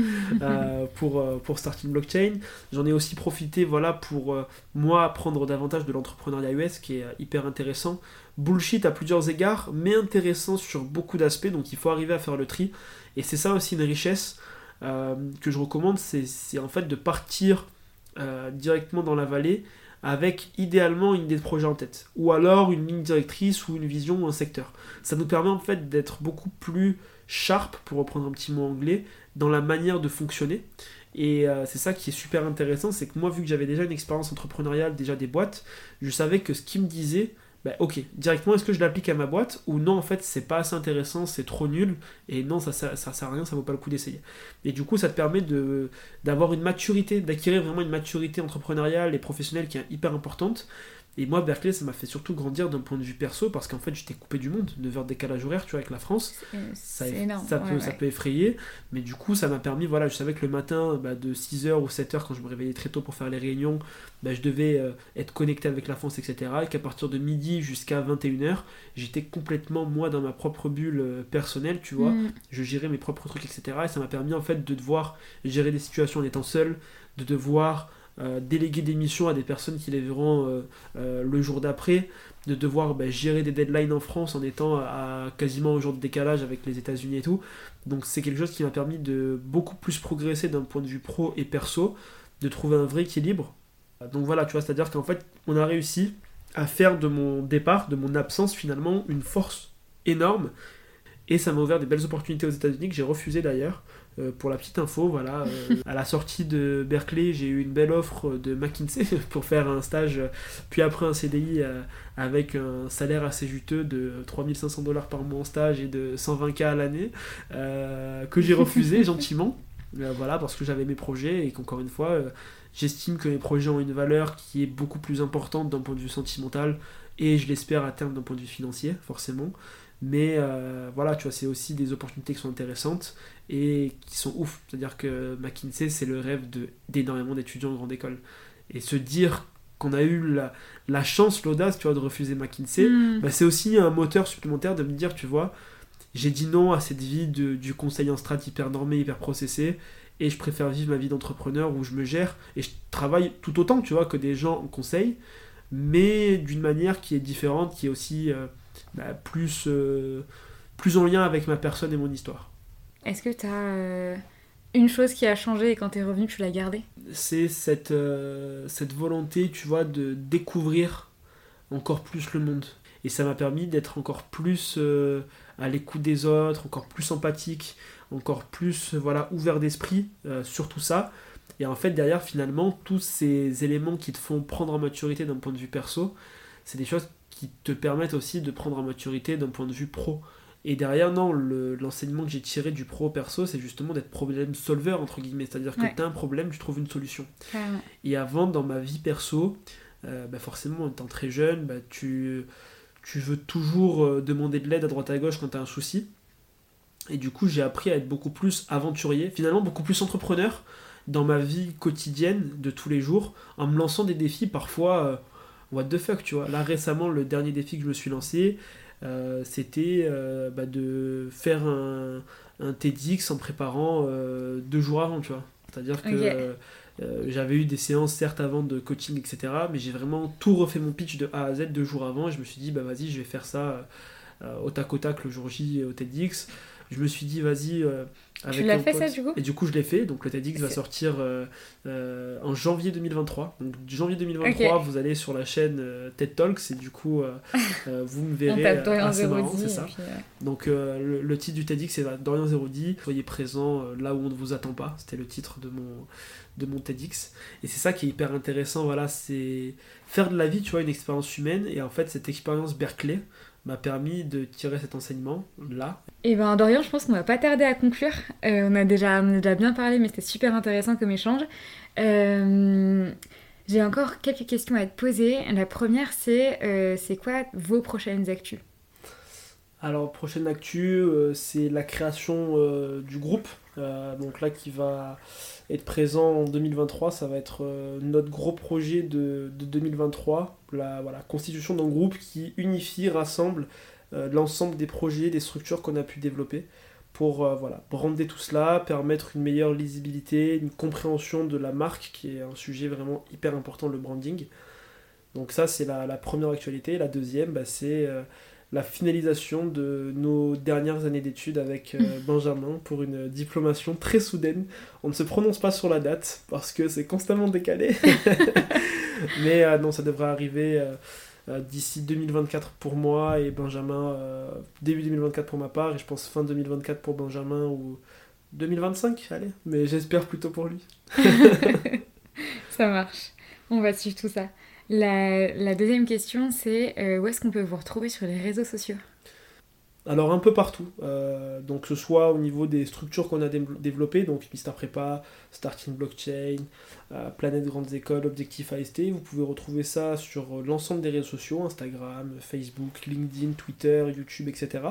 pour, pour Starting Blockchain. J'en ai aussi profité voilà, pour moi apprendre davantage de l'entrepreneuriat US qui est hyper intéressant bullshit à plusieurs égards, mais intéressant sur beaucoup d'aspects, donc il faut arriver à faire le tri. Et c'est ça aussi une richesse euh, que je recommande, c'est en fait de partir euh, directement dans la vallée avec idéalement une idée de projet en tête, ou alors une ligne directrice ou une vision ou un secteur. Ça nous permet en fait d'être beaucoup plus sharp, pour reprendre un petit mot anglais, dans la manière de fonctionner. Et euh, c'est ça qui est super intéressant, c'est que moi, vu que j'avais déjà une expérience entrepreneuriale, déjà des boîtes, je savais que ce qui me disait, bah, ok, directement est-ce que je l'applique à ma boîte ou non en fait c'est pas assez intéressant, c'est trop nul et non ça, ça, ça, sert à rien, ça vaut pas le coup d'essayer. Et du coup ça te permet de, d'avoir une maturité, d'acquérir vraiment une maturité entrepreneuriale et professionnelle qui est hyper importante et moi, Berkeley, ça m'a fait surtout grandir d'un point de vue perso parce qu'en fait, j'étais coupé du monde. 9 heures de décalage horaire, tu vois, avec la France. Ça, ça, peut, ça peut effrayer. Mais du coup, ça m'a permis, voilà, je savais que le matin, bah, de 6h ou 7h, quand je me réveillais très tôt pour faire les réunions, bah, je devais euh, être connecté avec la France, etc. Et qu'à partir de midi jusqu'à 21h, j'étais complètement, moi, dans ma propre bulle euh, personnelle, tu vois. Mm. Je gérais mes propres trucs, etc. Et ça m'a permis, en fait, de devoir gérer des situations en étant seul, de devoir euh, déléguer des missions à des personnes qui les verront euh, euh, le jour d'après, de devoir bah, gérer des deadlines en France en étant à, quasiment un jour de décalage avec les États-Unis et tout. Donc c'est quelque chose qui m'a permis de beaucoup plus progresser d'un point de vue pro et perso, de trouver un vrai équilibre. Donc voilà, tu vois, c'est-à-dire qu'en fait, on a réussi à faire de mon départ, de mon absence finalement, une force énorme. Et ça m'a ouvert des belles opportunités aux États-Unis que j'ai refusé d'ailleurs. Euh, pour la petite info, voilà, euh, à la sortie de Berkeley, j'ai eu une belle offre de McKinsey pour faire un stage, puis après un CDI euh, avec un salaire assez juteux de 3500 dollars par mois en stage et de 120K à l'année, que j'ai refusé gentiment, voilà, parce que j'avais mes projets et qu'encore une fois, j'estime que mes projets ont une valeur qui est beaucoup plus importante d'un point de vue sentimental et je l'espère à terme d'un point de vue financier, forcément. Mais voilà, tu vois, c'est aussi des opportunités qui sont intéressantes et qui sont ouf. C'est-à-dire que McKinsey, c'est le rêve d'énormément d'étudiants en grande école. Et se dire qu'on a eu la, la chance, l'audace, tu vois, de refuser McKinsey, hmm. bah, c'est aussi un moteur supplémentaire de me dire, tu vois, j'ai dit non à cette vie de, du conseil en strat hyper normé, hyper processé, et je préfère vivre ma vie d'entrepreneur où je me gère et je travaille tout autant, tu vois, que des gens en conseil, mais d'une manière qui est différente, qui est aussi euh, bah, plus, euh, plus en lien avec ma personne et mon histoire. Est-ce que tu as euh, une chose qui a changé et quand tu es revenu, tu l'as gardée? C'est cette, cette volonté, tu vois, de découvrir encore plus le monde. Et ça m'a permis d'être encore plus à l'écoute des autres, encore plus empathique, encore plus voilà ouvert d'esprit euh, sur tout ça. Et en fait, derrière, finalement, tous ces éléments qui te font prendre en maturité d'un point de vue perso, c'est des choses qui te permettent aussi de prendre en maturité d'un point de vue pro. Et derrière, non, l'enseignement que j'ai tiré du pro perso, c'est justement d'être problème solver, entre guillemets. C'est-à-dire que tu as un problème, tu trouves une solution. Et avant, dans ma vie perso, euh, bah forcément, en étant très jeune, bah, tu, tu veux toujours euh, demander de l'aide à droite à gauche quand tu as un souci. Et du coup, j'ai appris à être beaucoup plus aventurier, finalement beaucoup plus entrepreneur dans ma vie quotidienne de tous les jours, en me lançant des défis parfois euh, what the fuck, tu vois. Là récemment, le dernier défi que je me suis lancé, c'était euh, bah, de faire un, un, TEDx en préparant deux jours avant, tu vois. C'est-à-dire que j'avais eu des séances certes avant de coaching, etc. Mais j'ai vraiment tout refait mon pitch de A à Z deux jours avant et je me suis dit, bah vas-y, je vais faire ça au tac au tac le jour J au TEDx je me suis dit, vas-y. Euh, tu l'as fait ça du coup? Et du coup, je l'ai fait. Donc le TEDx va sortir euh, euh, en janvier 2023. Donc janvier 2023, vous allez sur la chaîne TED Talks et du coup, vous me verrez. assez marrant, c'est ça. Donc le, titre du TEDx, c'est Dorian Zerodi. Soyez présent là où on ne vous attend pas. C'était le titre de mon, de mon TEDx. Et c'est ça qui est hyper intéressant. Voilà, c'est faire de la vie, tu vois, une expérience humaine. Et en fait, cette expérience Berkeley m'a permis de tirer cet enseignement là. Et eh ben Dorian, je pense qu'on va pas tarder à conclure. Euh, on, a déjà, déjà bien parlé, mais c'était super intéressant comme échange. Euh, j'ai encore quelques questions à te poser. La première, c'est euh, c'est quoi vos prochaines actus? Alors, prochaine actu, c'est la création du groupe. Donc là, qui va être présent en 2023. Ça va être euh, notre gros projet de, 2023, la voilà, constitution d'un groupe qui unifie, rassemble euh, l'ensemble des projets, des structures qu'on a pu développer pour euh, voilà, brander tout cela, permettre une meilleure lisibilité, une compréhension de la marque, qui est un sujet vraiment hyper important, le branding. Donc ça, c'est la, première actualité. La deuxième, bah, c'est la finalisation de nos dernières années d'études avec euh, Benjamin pour une diplomation très soudaine. On ne se prononce pas sur la date parce que c'est constamment décalé. Mais euh, non, ça devrait arriver euh, d'ici 2024 pour moi et Benjamin début 2024 pour ma part et je pense fin 2024 pour Benjamin ou 2025, allez. Mais j'espère plutôt pour lui. ça marche. On va suivre tout ça. La, deuxième question, c'est euh, où est-ce qu'on peut vous retrouver sur les réseaux sociaux? Alors un peu partout, euh, donc que ce soit au niveau des structures qu'on a développées, donc Mister Prepa, Starting Blockchain, euh, Planète Grandes Écoles, Objectif AST, vous pouvez retrouver ça sur l'ensemble des réseaux sociaux, Instagram, Facebook, LinkedIn, Twitter, YouTube, etc.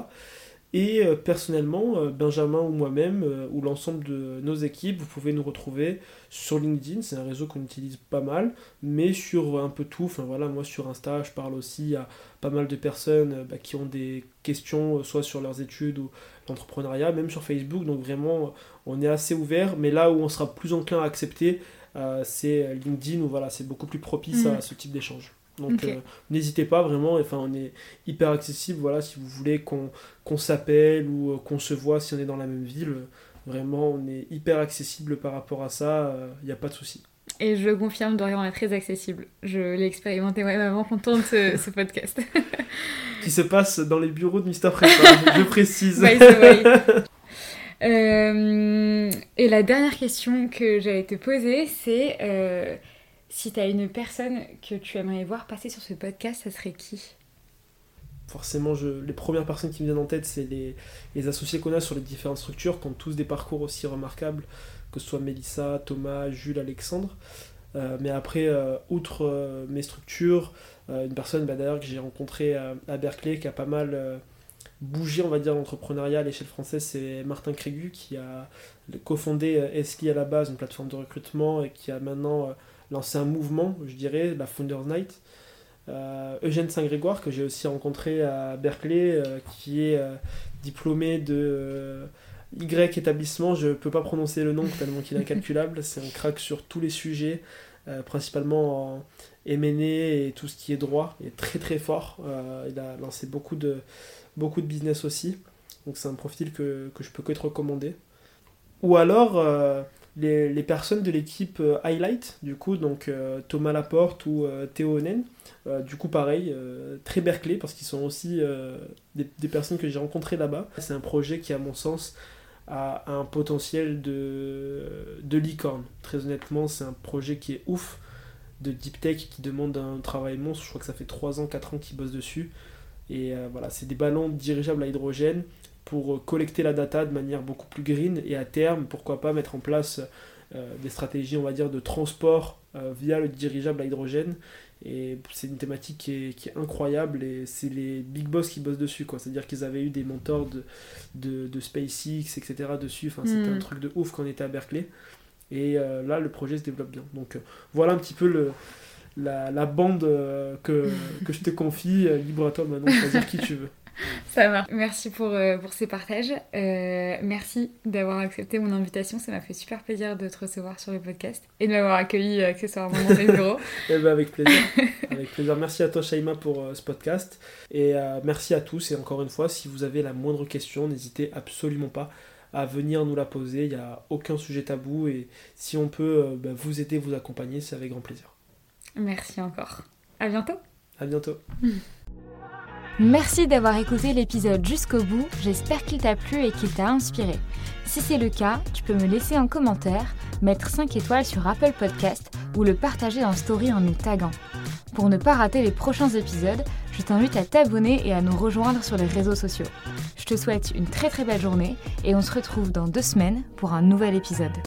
Et euh, personnellement, euh, Benjamin ou moi-même, euh, ou l'ensemble de nos équipes, vous pouvez nous retrouver sur LinkedIn, c'est un réseau qu'on utilise pas mal, mais sur un peu tout. Enfin voilà, moi sur Insta, je parle aussi à pas mal de personnes bah, qui ont des questions, soit sur leurs études ou l'entrepreneuriat, même sur Facebook. Donc vraiment, on est assez ouvert, mais là où on sera plus enclin à accepter, c'est LinkedIn, où voilà, c'est beaucoup plus propice à mm. ce type d'échange. Donc euh, n'hésitez pas vraiment, enfin on est hyper accessible, voilà, si vous voulez qu'on s'appelle ou euh, qu'on se voit si on est dans la même ville, vraiment on est hyper accessible par rapport à ça, il n'y a pas de souci. Et je confirme, Dorian est très accessible. Je l'ai expérimenté moi-même avant qu'on tourne ce, ce podcast. Qui se passe dans les bureaux de Mister Prépa, je précise. Euh, et la dernière question que j'allais te poser, c'est si tu une personne que tu aimerais voir passer sur ce podcast, ça serait qui? Forcément, les premières personnes qui me viennent en tête, c'est les, associés qu'on a sur les différentes structures, qui ont tous des parcours aussi remarquables, que ce soit Mélissa, Thomas, Jules, Alexandre. Euh, mais après, euh, outre euh, mes structures, une personne bah, d'ailleurs que j'ai rencontrée à Berkeley qui a pas mal bougé, l'entrepreneuriat à l'échelle française, c'est Martin Crégu qui a cofondé Esli à la base, une plateforme de recrutement, et qui a maintenant lancé un mouvement, je dirais, la Founders Night. Euh, Eugène Saint-Grégoire, que j'ai aussi rencontré à Berkeley, euh, qui est euh, diplômé de Y établissement, je peux pas prononcer le nom tellement qu'il est incalculable. C'est un crack sur tous les sujets, principalement en et tout ce qui est droit. Il est très très fort. Il a lancé beaucoup de, beaucoup de business aussi. Donc c'est un profil que, que je peux que te recommander. Ou alors les, personnes de l'équipe Highlight, du coup, donc Thomas Laporte ou Théo Onen. du coup, pareil, très Berkeley, parce qu'ils sont aussi des, personnes que j'ai rencontrées là-bas. C'est un projet qui, à mon sens, a un potentiel de, de licorne. Très honnêtement, c'est un projet qui est ouf de deep tech qui demande un travail monstre. Je crois que ça fait 3 ans, 4 ans qu'ils bossent dessus. Et euh, voilà, c'est des ballons dirigeables à hydrogène pour collecter la data de manière beaucoup plus green et à terme, pourquoi pas mettre en place euh, des stratégies, on va dire, de transport euh, via le dirigeable à hydrogène et c'est une thématique qui est, incroyable et c'est les big boss qui bossent dessus. quoi C'est-à-dire qu'ils avaient eu des mentors de, de, de SpaceX, etc. dessus. Enfin, c'était un mm. truc de ouf quand on était à Berkeley. Et euh, là, le projet se développe bien. Donc voilà un petit peu le, la, la bande que, que je te confie. libre à toi maintenant de choisir qui tu veux. Ça marche. Merci pour, euh, pour ces partages. Euh, merci d'avoir accepté mon invitation. Ça m'a fait super plaisir de te recevoir sur le podcast et de m'avoir accueilli euh, accessoirement dans les bureaux. eh ben avec plaisir. avec plaisir. Merci à toi, Shaima, pour ce podcast. Et merci à tous. Et encore une fois, si vous avez la moindre question, n'hésitez absolument pas à venir nous la poser. Il n'y a aucun sujet tabou. Et si on peut bah, vous aider, vous accompagner, c'est avec grand plaisir. Merci encore. À bientôt. À bientôt. Merci d'avoir écouté l'épisode jusqu'au bout, j'espère qu'il t'a plu et qu'il t'a inspiré. Si c'est le cas, tu peux me laisser un commentaire, mettre 5 étoiles sur Apple Podcast ou le partager en story en nous taguant. Pour ne pas rater les prochains épisodes, je t'invite à t'abonner et à nous rejoindre sur les réseaux sociaux. Je te souhaite une très très belle journée et on se retrouve dans deux semaines pour un nouvel épisode.